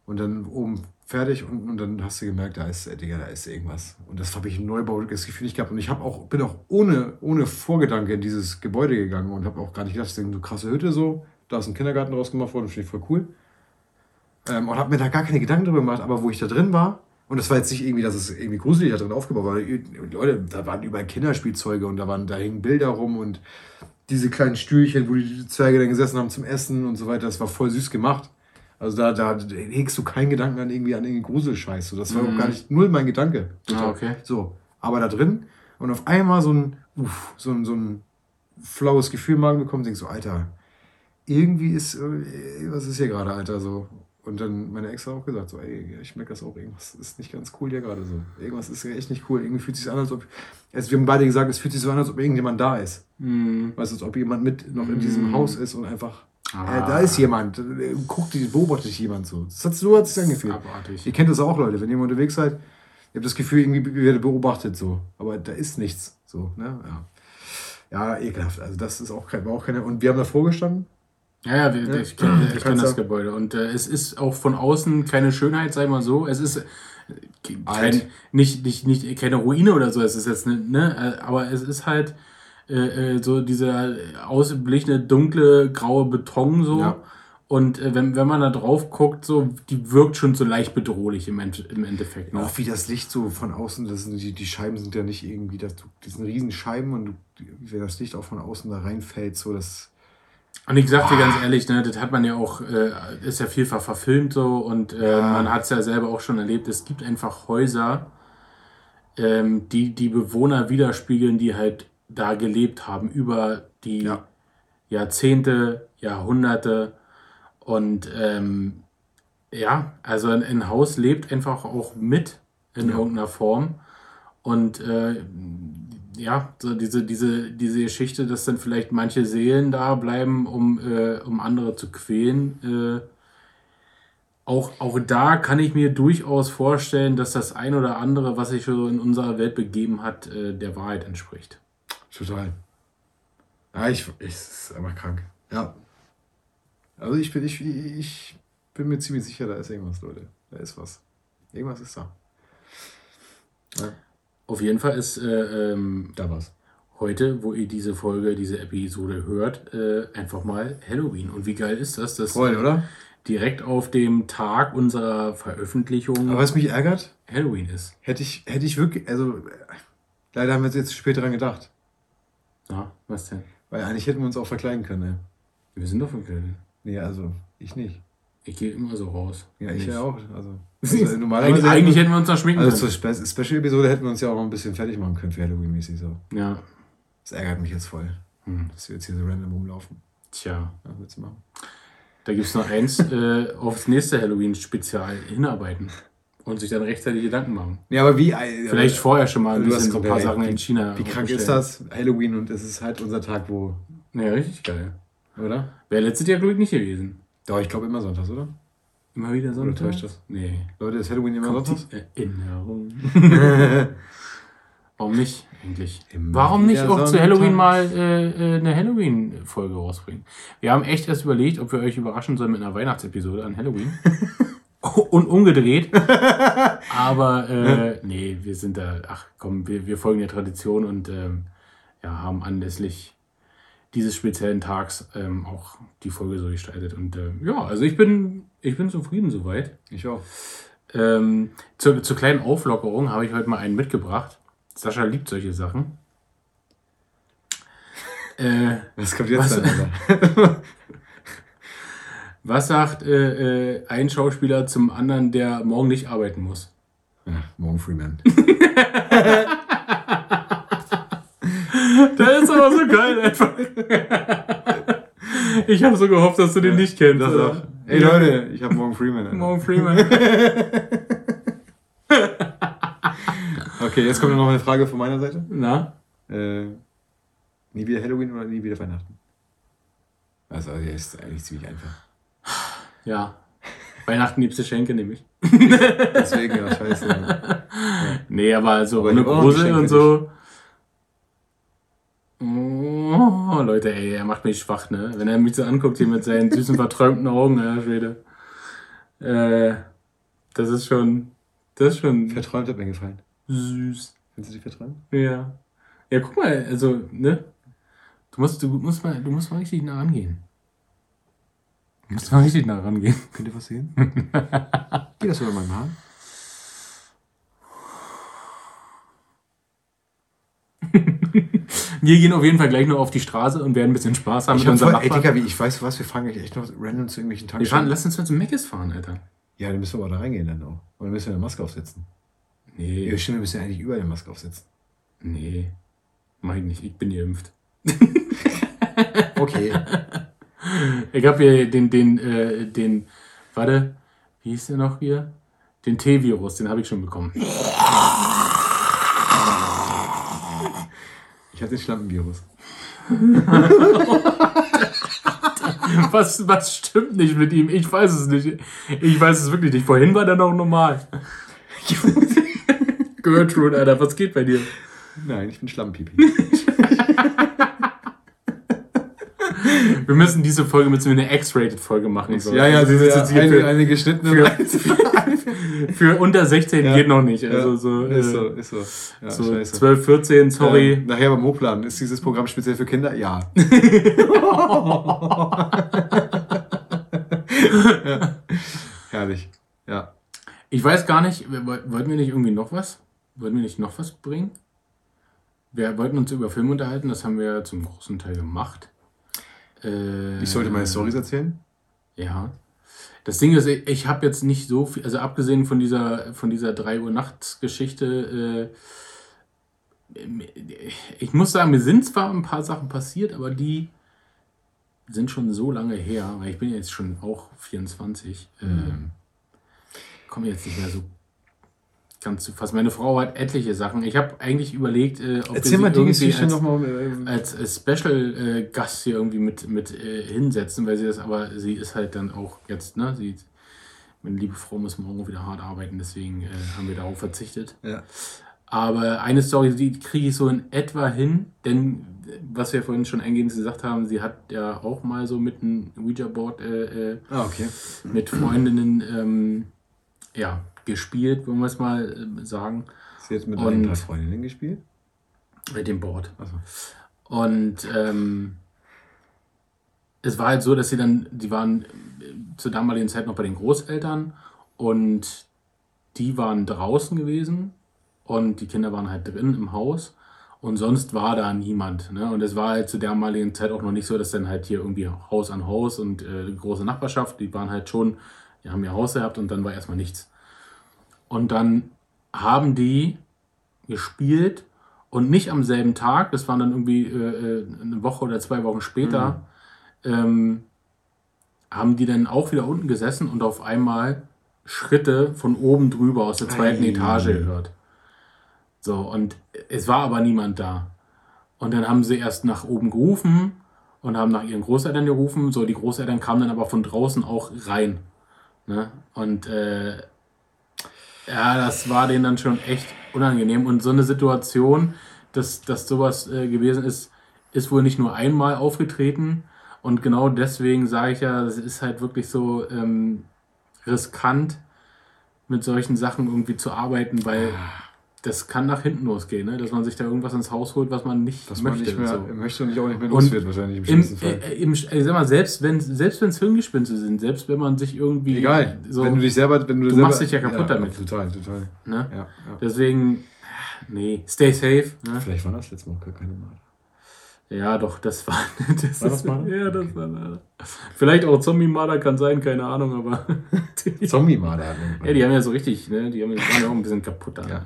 Und dann oben fertig und, und dann hast du gemerkt, da ist, Digga, da ist irgendwas. Und das habe ich im Neubau Gefühl nicht gehabt. Und ich habe auch, bin auch ohne, ohne Vorgedanke in dieses Gebäude gegangen und habe auch gar nicht gedacht, das ist eine krasse Hütte so. Da ist ein Kindergarten draus gemacht worden, finde ich voll cool. Ähm, und habe mir da gar keine Gedanken drüber gemacht, aber wo ich da drin war, und das war jetzt nicht irgendwie, dass es irgendwie gruselig da drin aufgebaut war. Leute, da waren überall Kinderspielzeuge und da, waren, da hingen Bilder rum und diese kleinen Stühlchen, wo die Zwerge dann gesessen haben zum Essen und so weiter, das war voll süß gemacht. Also da, da hegst du keinen Gedanken an irgendwie an irgendeinen Gruselscheiß. So, das war auch gar nicht null mein Gedanke. Ah, okay. So, aber da drin und auf einmal so ein, uff, so ein, so ein flaues Gefühl im Magen bekommen, denkst so, Alter, irgendwie ist, äh, was ist hier gerade, Alter, so. Und dann meine Ex hat auch gesagt, so, ey, ich merke das auch, irgendwas ist nicht ganz cool hier gerade so. Irgendwas ist echt nicht cool. Irgendwie fühlt es sich an, als ob, also wir haben beide gesagt, es fühlt sich so an, als ob irgendjemand da ist. Mhm. Weißt du, als ob jemand mit noch in diesem Haus ist und einfach, Ah. äh, da ist jemand, guckt, beobachtet dich jemand so. Das hat, so hat es sich angefühlt. Abartig. Ihr kennt das auch, Leute, wenn ihr unterwegs seid, ihr habt das Gefühl, irgendwie ihr werdet beobachtet so. Aber da ist nichts. So, ne? Ja. Ja, ekelhaft. Also das ist auch kein, war auch keine. Und wir haben davor gestanden. Ja, ja, wir- ich kenne kenn das Gebäude. Und äh, es ist auch von außen keine Schönheit, sei mal so. Es ist äh, kein, Alt. nicht, nicht, nicht keine Ruine oder so. Es ist jetzt ne, ne äh, aber es ist halt äh, äh, so dieser ausgeblichene dunkle graue Beton so. Ja. Und äh, wenn, wenn man da drauf guckt, so, die wirkt schon so leicht bedrohlich im, End, im Endeffekt. Ne? Auch wie das Licht so von außen, das sind die, die Scheiben sind ja nicht irgendwie, das, das sind riesen Scheiben und wenn das Licht auch von außen da reinfällt, so das. Und ich sag dir ganz ehrlich, ne, das hat man ja auch, äh, ist ja vielfach verfilmt so und äh, Ja. man hat es ja selber auch schon erlebt. Es gibt einfach Häuser, ähm, die die Bewohner widerspiegeln, die halt da gelebt haben über die Ja. Jahrzehnte, Jahrhunderte. Und ähm, ja, also ein, ein Haus lebt einfach auch mit in Ja. irgendeiner Form. Und äh, ja, so diese, diese, diese Geschichte, dass dann vielleicht manche Seelen da bleiben, um, äh, um andere zu quälen. Äh, auch, auch da kann ich mir durchaus vorstellen, dass das ein oder andere, was sich so in unserer Welt begeben hat, äh, der Wahrheit entspricht. Total. Ja, ich, ich ist aber krank. Ja. Also ich bin, ich, ich bin mir ziemlich sicher, da ist irgendwas, Leute. Da ist was. Irgendwas ist da. Ja, Auf jeden Fall ist äh, ähm, da war's. heute, wo ihr diese Folge, diese Episode hört, äh, einfach mal Halloween. Und wie geil ist das, dass Voll, oder? direkt auf dem Tag unserer Veröffentlichung Aber was mich ärgert, Halloween ist. hätte ich, hätte ich wirklich, also äh, leider haben wir jetzt später dran gedacht. Ja, was denn? Weil eigentlich hätten wir uns auch verkleiden können, ne? Wir sind doch verkleidet. Nee, also ich nicht. Ich gehe immer so raus. Ja, ich ja auch. Also, also normalerweise eigentlich hätten wir uns noch schminken also können. zur Spe Special-Episode hätten wir uns ja auch noch ein bisschen fertig machen können für Halloween-mäßig so. Ja, Das ärgert mich jetzt voll, Hm. dass wir jetzt hier so random rumlaufen. tja. Ja, willst du machen? Da gibt es noch eins <laughs> äh, aufs nächste Halloween-Spezial hinarbeiten. Und sich dann rechtzeitig Gedanken machen. Ja, aber wie? äh, Vielleicht vorher schon mal ein bisschen so ein paar komplett Sachen recht. in China. Wie krank ist das? Halloween und es ist halt unser Tag, wo. Ja, richtig geil. Oder? Wäre letztes Jahr, glaube ich, nicht gewesen. Doch, ich glaube immer sonntags, oder? Immer wieder so Oder täuscht das? Nee. Leute, ist Halloween immer Kommt sonntags? die Erinnerung. <laughs> Warum nicht eigentlich? Immer Warum nicht auch zu sonntags. Halloween mal äh, äh, eine Halloween-Folge rausbringen? Wir haben echt erst überlegt, ob wir euch überraschen sollen mit einer Weihnachtsepisode an Halloween. <laughs> Und umgedreht. <laughs> Aber äh, nee, wir sind da, ach komm, wir, wir folgen der Tradition und ähm, ja, haben anlässlich dieses speziellen Tags ähm, auch die Folge so gestaltet. Und ähm, ja, also ich bin, ich bin zufrieden soweit. Ich auch. Ähm, zur, zur kleinen Auflockerung habe ich heute mal einen mitgebracht. Sascha liebt solche Sachen. <laughs> Äh, Was kommt jetzt Was? dann, <laughs> was sagt äh, äh, ein Schauspieler zum anderen, der morgen nicht arbeiten muss? Ja, Morgan Freeman. <laughs> Der ist aber so geil einfach. Ich habe so gehofft, dass du den nicht kennst. Das auch. Ey Leute, ich habe Morgan Freeman. Alter. Morgan Freeman. <laughs> Okay, jetzt kommt noch eine Frage von meiner Seite. Na? Äh, nie wieder Halloween oder nie wieder Weihnachten? Also, ja, ist eigentlich ziemlich einfach. Ja. Weihnachten liebste Schenke nämlich. <laughs> Deswegen, ja, scheiße. Nee, aber so Aber ohne Grusel und so. Oh, Leute, ey, er macht mich schwach, ne? Wenn er mich so anguckt hier mit seinen süßen, verträumten Augen, ja, Schwede. Äh, das ist schon, das ist schon Verträumt hat mir gefallen. süß. Findest du die verträumt? Ja. Ja, guck mal, also, ne? Du musst, du musst mal, du musst mal richtig nah rangehen. Du musst mal richtig nah rangehen. <laughs> Könnt ihr was sehen? Geht das über meinem Haar? <laughs> Wir gehen auf jeden Fall gleich noch auf die Straße und werden ein bisschen Spaß haben Ich mit unserem voll, ey, Nachbarn. Digga, wie, ich weiß was, wir fahren gleich echt noch random zu irgendwelchen Wir fahren, Tankstellen. lass uns mal zum Meckes fahren, Alter. Ja, dann müssen wir aber da reingehen dann auch. Und dann müssen wir eine Maske aufsetzen. Nee, Ja, stimmt, wir müssen ja eigentlich überall eine Maske aufsetzen. nee. Mach ich nicht, ich bin geimpft. Okay. <laughs> Ich habe hier den, den, äh, den, warte, wie hieß der noch hier? Den T-Virus, den habe ich schon bekommen. Ich hatte den Schlampenvirus. <laughs> Was, was stimmt nicht mit ihm? Ich weiß es nicht. Ich weiß es wirklich nicht. Vorhin war der noch normal. <laughs> Gertrude, Alter, was geht bei dir? Nein, ich bin Schlampenpipi. Wir müssen diese Folge müssen wir eine X-Rated-Folge machen. So. ja, ja, sie Das ist ist jetzt hier eine, für, eine geschnittene für, <laughs> für unter 16 Ja. geht noch nicht. Also so, ist äh, so, ist so. Ja, so scheiße. 12, 14, sorry. Ähm, nachher beim Hochladen. Ist dieses Programm speziell für Kinder? Ja. <laughs> ja. Herrlich. Ja. Ich weiß gar nicht, wollten wir nicht irgendwie noch was? Wollten wir nicht noch was bringen? Wir wollten uns über Filme unterhalten, das haben wir zum großen Teil gemacht. Äh, Ich sollte meine Stories erzählen. Ja. Das Ding ist, ich habe jetzt nicht so viel, also abgesehen von dieser, von dieser 3 Uhr nachts Geschichte, äh, ich muss sagen, mir sind zwar ein paar Sachen passiert, aber die sind schon so lange her, weil ich bin jetzt schon auch 24, mhm. ähm, komme jetzt nicht mehr so ganz zu fassen. Meine Frau hat etliche Sachen. Ich habe eigentlich überlegt, äh, ob Erzähl wir sie irgendwie Geschichte als, noch mal, äh, als, als Special-Gast äh, hier irgendwie mit, mit äh, hinsetzen, weil sie das, aber sie ist halt dann auch jetzt, ne, sie, meine liebe Frau muss morgen wieder hart arbeiten, deswegen äh, haben wir darauf verzichtet. Ja. Aber eine Story, die kriege ich so in etwa hin, denn was wir vorhin schon eingehend gesagt haben, sie hat ja auch mal so mit einem Ouija-Board ah, okay. mit Freundinnen ähm, ja, gespielt, wollen wir es mal äh, sagen. Sie hat mit ein paar Freundinnen gespielt? Mit dem Board. So. Und ähm, es war halt so, dass sie dann, die waren äh, zur damaligen Zeit noch bei den Großeltern und die waren draußen gewesen und die Kinder waren halt drin im Haus und sonst war da niemand. Ne? Und es war halt zu der damaligen Zeit auch noch nicht so, dass dann halt hier irgendwie Haus an Haus und äh, große Nachbarschaft, die waren halt schon, die haben ihr Haus gehabt und dann war erstmal nichts. Und dann haben die gespielt und nicht am selben Tag, das waren dann irgendwie äh, äh, eine Woche oder zwei Wochen später, mhm. ähm, haben die dann auch wieder unten gesessen und auf einmal Schritte von oben drüber aus der zweiten Ei. Etage gehört. So, und es war aber niemand da. Und dann haben sie erst nach oben gerufen und haben nach ihren Großeltern gerufen. So, die Großeltern kamen dann aber von draußen auch rein. Ne? Und äh, ja, das war denen dann schon echt unangenehm. Und so eine Situation, dass, dass sowas äh, gewesen ist, ist wohl nicht nur einmal aufgetreten. Und genau deswegen sage ich ja, es ist halt wirklich so ähm, riskant, mit solchen Sachen irgendwie zu arbeiten, weil ah. Das kann nach hinten losgehen, ne? dass man sich da irgendwas ins Haus holt, was man nicht dass möchte. Man nicht mehr, so. möchte und nicht auch nicht mehr los wird, wahrscheinlich im schlimmsten Fall. Äh, im, ich sag mal, selbst wenn selbst es Hirngespinste sind, selbst wenn man sich irgendwie. Egal, so, wenn du dich selber. Wenn du, du selber, machst dich ja kaputt ja, damit. Total, total. Ne? Ja, ja. Deswegen, nee, stay safe. Ne? Vielleicht war das letztes Mal gar keine Mal. Ja, doch, das war. <laughs> Das war das mal? Ja, das okay. war. Vielleicht auch Zombie-Marder kann sein, keine Ahnung, aber. <laughs> Zombie-Marder. Ja, die haben ja so richtig, ne? Die, haben, waren ja auch ein bisschen kaputt da. Ja.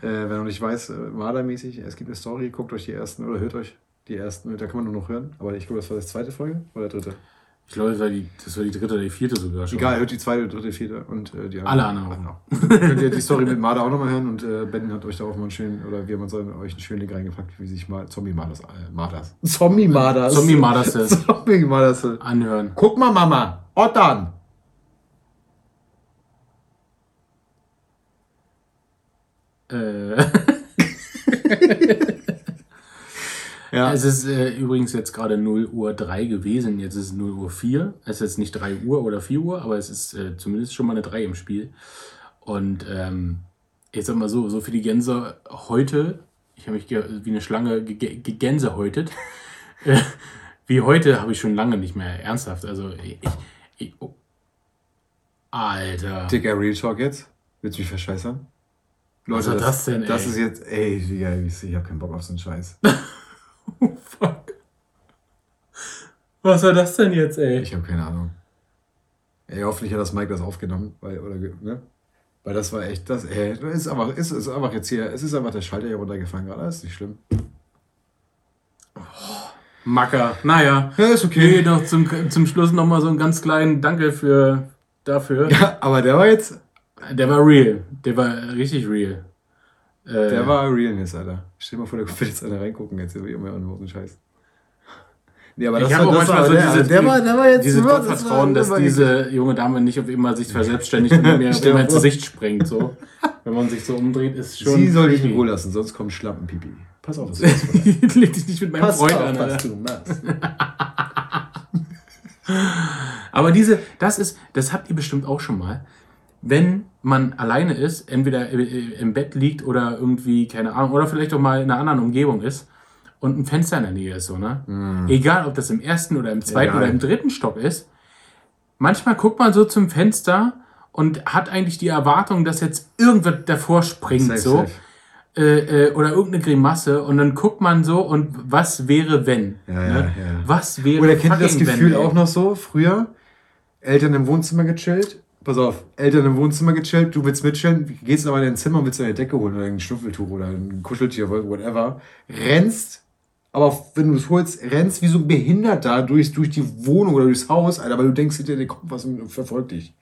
Äh, wenn du nicht weißt, äh, Marder-mäßig, es gibt eine Story, guckt euch die ersten oder hört euch die ersten, da kann man nur noch hören. Aber ich glaube, das war das zweite Folge oder dritte. Ich glaube, das war, die, das war die dritte oder die vierte sogar schon. Egal, hört die zweite, dritte, vierte und äh, die anderen. Alle anderen auch. Dann <laughs> könnt ihr die Story mit Marder auch nochmal hören und äh, Ben hat euch da auch mal einen schönen, oder wir haben uns euch einen schönen Link reingepackt, wie sich mal Zombie Marders, äh, Marders. Zombie Marders. Zombie Marders. Zombie Marders. <laughs> Anhören. Guck mal, Mama. Ottern. Äh. <laughs> Ja. Es ist äh, übrigens jetzt gerade 0 Uhr 3 gewesen, jetzt ist es 0 Uhr 4. Es ist jetzt nicht 3 Uhr oder 4 Uhr, aber es ist äh, zumindest schon mal eine 3 im Spiel. Und ähm, ich sag mal so, so für die Gänse heute, ich habe mich wie eine Schlange gegänsehäutet. <laughs> wie heute habe ich schon lange nicht mehr ernsthaft. Also ich, ich oh. Alter. Dicker Real Talk jetzt? Willst du mich verscheißern? Leute, Was war das, denn, ey? Das ist jetzt, ey, Digga, ich habe keinen Bock auf so einen Scheiß. <laughs> Oh fuck. Was war das denn jetzt, ey? Ich habe keine Ahnung. Ey, hoffentlich hat das Mike das aufgenommen, weil, oder, ne? Weil das war echt, das, ey, ist einfach, ist, ist einfach jetzt hier, es ist einfach der Schalter hier runtergefallen gerade, ist nicht schlimm. Oh, Macker, naja. Ja, ist okay. Nee, doch zum, zum Schluss nochmal so einen ganz kleinen Danke für, dafür. Ja, aber der war jetzt. Der war real. Der war richtig real. Äh, der war Realness, Alter. Stell dir mal vor, da wird jetzt einer reingucken, jetzt über immer und einen Scheiß. <laughs> Nee, aber ich das, war, das war, so der, diese, der, war, der war jetzt diese Vertrauen, dass diese junge Dame nicht auf immer sich <laughs> verselbstständigt und mir immer ins Gesicht sprengt. So. Wenn man sich so umdreht, ist schon. Sie soll dich in Ruhe lassen, sonst kommt Schlampenpipi. Pass auf, du machst. <laughs> Leg dich nicht mit meinem Pass Freund auf, an. Was du machst. aber diese, das ist, das habt ihr bestimmt auch schon mal wenn man alleine ist, entweder im Bett liegt oder irgendwie, keine Ahnung, oder vielleicht auch mal in einer anderen Umgebung ist und ein Fenster in der Nähe ist, so, ne? Mm. Egal, ob das im ersten oder im zweiten Egal. oder im dritten Stock ist. Manchmal guckt man so zum Fenster und hat eigentlich die Erwartung, dass jetzt irgendwas davor springt, safe, so. Safe. Äh, äh, oder irgendeine Grimasse und dann guckt man so und was wäre wenn? Ja, ne? ja, ja. Was wäre Oder kennt ihr das Gefühl wenn, auch noch so früher? Eltern im Wohnzimmer gechillt. Pass auf, Eltern im Wohnzimmer gechillt, du willst mitchillen, gehst aber in dein Zimmer und willst dir eine Decke holen oder ein Schnuffeltuch oder ein Kuscheltier, whatever. Rennst, aber wenn du es holst, rennst wie so ein Behinderter durch, durch die Wohnung oder durchs Haus, Alter, weil du denkst, hinter dir kommt was und verfolgt dich.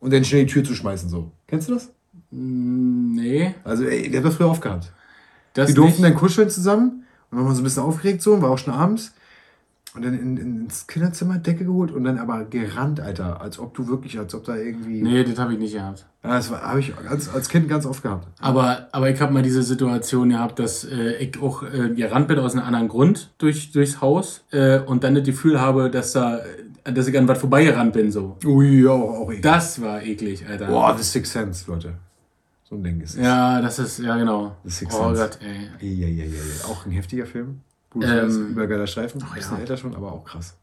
Und dann schnell die Tür zu schmeißen, so. Kennst du das? Nee. Also, ey, der hat das früher aufgehabt. Das Wir durften nicht. dann kuscheln zusammen und waren so ein bisschen aufgeregt so, war auch schon abends. Und dann in, in, ins Kinderzimmer Decke geholt und dann aber gerannt, Alter. Als ob du wirklich, als ob da irgendwie. Nee, das habe ich nicht gehabt. Ja, das habe ich als, als Kind ganz oft gehabt. Aber, aber ich habe mal diese Situation gehabt, dass äh, ich auch äh, gerannt bin aus einem anderen Grund durch, durchs Haus äh, und dann das Gefühl habe, dass, da, dass ich an was vorbeigerannt bin. So. Ui, auch, auch eklig. Das war eklig, Alter. Boah, The Sixth Sense, Leute. So ein Ding ist es. Ja, das ist, ja genau. The Sixth Oh Sense. Gott, ey. Ja, ja, ja, ja. Auch ein heftiger Film. Bruce Ähm, Willis, übergeiler Streifen. ach bisschen ja. älter schon, aber auch krass.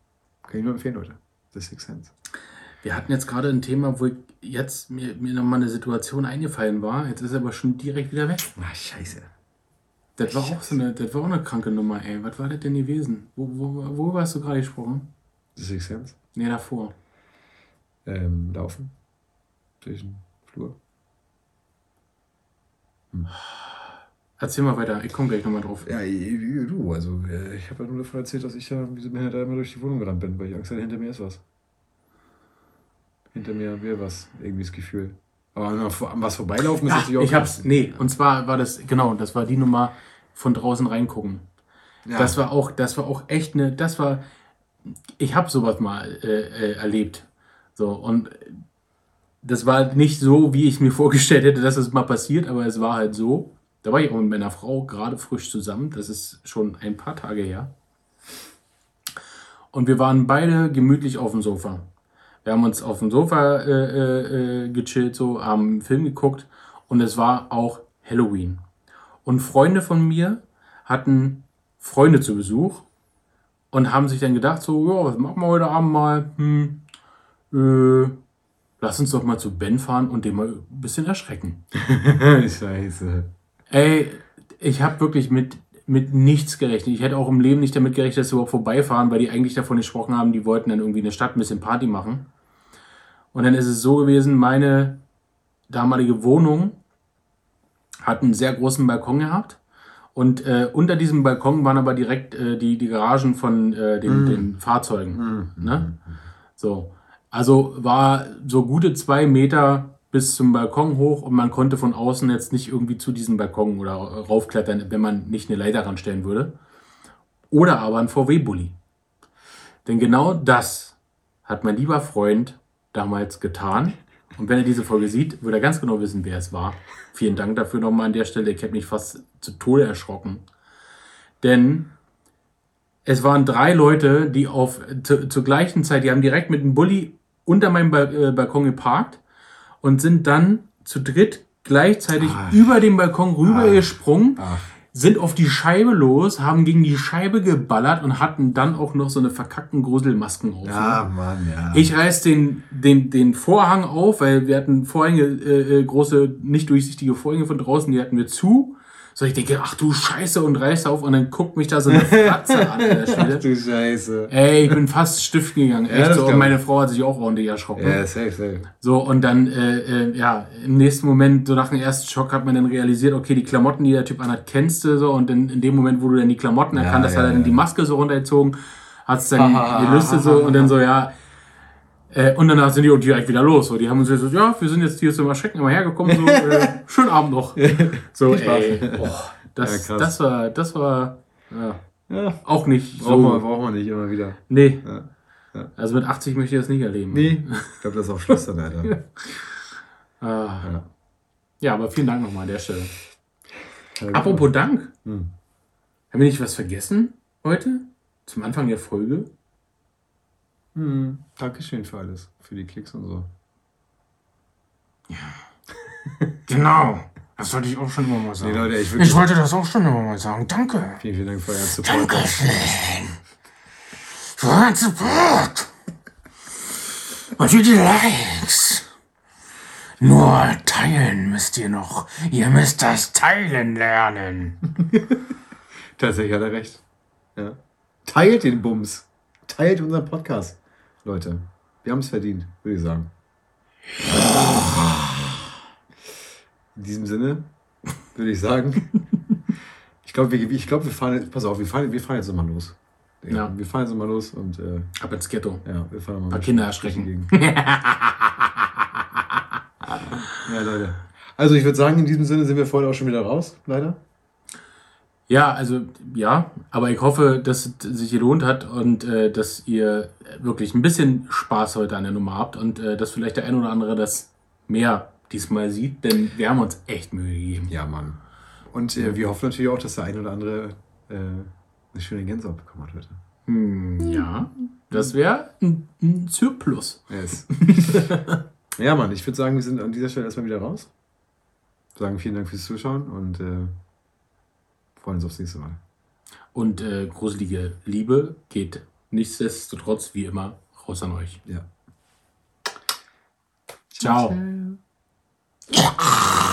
Kann ich nur empfehlen, Leute. The Sixth Sense. Wir hatten jetzt gerade ein Thema, wo jetzt mir, mir nochmal eine Situation eingefallen war. Jetzt ist er aber schon direkt wieder weg. Ah, scheiße. Das war auch so eine, das war auch eine kranke Nummer, ey. Was war das denn gewesen? Wo, wo, worüber hast du gerade gesprochen? The Sixth Sense. Nee, davor. Ähm, laufen. Durch den Flur. Erzähl mal weiter, ich komme gleich nochmal drauf. Ja, du, also äh, ich habe ja nur davon erzählt, dass ich ja wie so ein Behinderter immer durch die Wohnung gerannt bin, weil ich Angst hatte, hinter mir ist was. Hinter mir wäre was, irgendwie das Gefühl. Aber an was- an was vorbeilaufen ist Ja, natürlich auch ich hab's, nee, und zwar war das, genau, das war die Nummer von draußen reingucken. Ja. Das war auch, das war auch echt eine, das war, ich habe sowas mal äh, äh, erlebt. So, und das war nicht so, wie ich mir <laughs> vorgestellt hätte, dass es mal passiert, aber es war halt so. Da war ich auch mit meiner Frau gerade frisch zusammen, das ist schon ein paar Tage her. Und wir waren beide gemütlich auf dem Sofa. Wir haben uns auf dem Sofa äh, äh, äh, gechillt, so, haben einen Film geguckt und es war auch Halloween. Und Freunde von mir hatten Freunde zu Besuch und haben sich dann gedacht, so, ja, was machen wir heute Abend mal? Hm, äh, lass uns doch mal zu Ben fahren und den mal ein bisschen erschrecken. <laughs> Scheiße. Ey, ich habe wirklich mit, mit nichts gerechnet. Ich hätte auch im Leben nicht damit gerechnet, dass sie überhaupt vorbeifahren, weil die eigentlich davon gesprochen haben, die wollten dann irgendwie in der Stadt ein bisschen Party machen. Und dann ist es so gewesen, meine damalige Wohnung hat einen sehr großen Balkon gehabt. Und äh, unter diesem Balkon waren aber direkt äh, die, die Garagen von äh, den, den Fahrzeugen. Ne? So. Also war so gute zwei Meter bis zum Balkon hoch und man konnte von außen jetzt nicht irgendwie zu diesem Balkon oder raufklettern, wenn man nicht eine Leiter ranstellen würde. Oder aber ein VW-Bully. Denn genau das hat mein lieber Freund damals getan. Und wenn er diese Folge sieht, wird er ganz genau wissen, wer es war. Vielen Dank dafür nochmal an der Stelle. Ich habe mich fast zu Tode erschrocken. Denn es waren drei Leute, die auf zu, zur gleichen Zeit, die haben direkt mit dem Bulli unter meinem äh, Balkon geparkt und sind dann zu dritt gleichzeitig über den Balkon rübergesprungen, sind auf die Scheibe los, haben gegen die Scheibe geballert und hatten dann auch noch so eine verkackten Gruselmasken auf. Ja, Mann, ja. Ich reiß den, den, den Vorhang auf, weil wir hatten Vorhänge, äh, äh, große, nicht durchsichtige Vorhänge von draußen, die hatten wir zu. So, ich denke, ach du Scheiße, und reiß auf und dann guckt mich da so eine Fratze an. Stelle. <laughs> du Scheiße. Ey, ich bin fast stiften gegangen. Echt das so. Und meine. Frau hat sich auch ordentlich erschrocken. Ja, safe, safe. So, und dann, äh, äh, ja, im nächsten Moment, so nach dem ersten Schock, hat man dann realisiert, okay, die Klamotten, die der Typ anhat, kennst du so. Und in, in dem Moment, wo du dann die Klamotten erkannt hast, ja, hat er dann ja. die Maske so runtergezogen, hat es dann <laughs> gelüstet so und dann so, ja. Äh, und danach sind die auch direkt wieder los. So, die haben uns gesagt, ja, wir sind jetzt hier zum Erschrecken immer hergekommen. So, äh, <laughs> schönen Abend noch. So, ey, oh, das, Ja, das war, das war, ja, Ja. auch nicht Braucht man, so. braucht man nicht immer wieder. Nee. Ja. Also mit 80 möchte ich das nicht erleben. Nee. <laughs> Ich glaube, das ist auch Schluss dann, Alter. Ah. Ja, aber vielen Dank nochmal an der Stelle. Ja, Apropos Dank. Hm. Haben wir nicht was vergessen heute? Zum Anfang der Folge? Hm. Dankeschön für alles. Für die Klicks und so. <laughs> Genau. Das wollte ich auch schon immer mal Nee, sagen. Leute, ich ich wollte das auch schon immer mal sagen. Danke. Vielen, vielen Dank für euren Support. Dankeschön. Für euren Support. Und für die Likes. Nur teilen müsst ihr noch. Ihr müsst das Teilen lernen. <laughs> Tatsächlich hat er recht. Ja. Teilt den Bums. Teilt unseren Podcast, Leute. Wir haben es verdient, würde ich sagen. In diesem Sinne würde ich sagen, <laughs> ich glaube, wir, ich glaub, wir fahren jetzt, pass auf, wir fahren, wir fahren jetzt nochmal los. Ja, Ja. Wir fahren jetzt nochmal los und äh, Ab ins Ghetto. ja, wir fahren mal Paar ein Kinder bisschen erschrecken. <laughs> ja, Leute. Also ich würde sagen, in diesem Sinne sind wir vorhin auch schon wieder raus, leider. Ja, also ja, aber ich hoffe, dass es sich gelohnt hat und äh, dass ihr wirklich ein bisschen Spaß heute an der Nummer habt und äh, dass vielleicht der ein oder andere das mehr diesmal sieht, denn wir haben uns echt Mühe gegeben. Ja, Mann. Und äh, wir hoffen natürlich auch, dass der ein oder andere äh, eine schöne Gänsehaut bekommen hat heute. Hm, ja, das wäre ein, ein Surplus. Yes. <laughs> ja, Mann, ich würde sagen, wir sind an dieser Stelle erstmal wieder raus. Sagen vielen Dank fürs Zuschauen und äh, freuen uns aufs nächste Mal. Und äh, gruselige Liebe geht nichtsdestotrotz wie immer raus an euch. Ja. Ciao. Ciao. <laughs>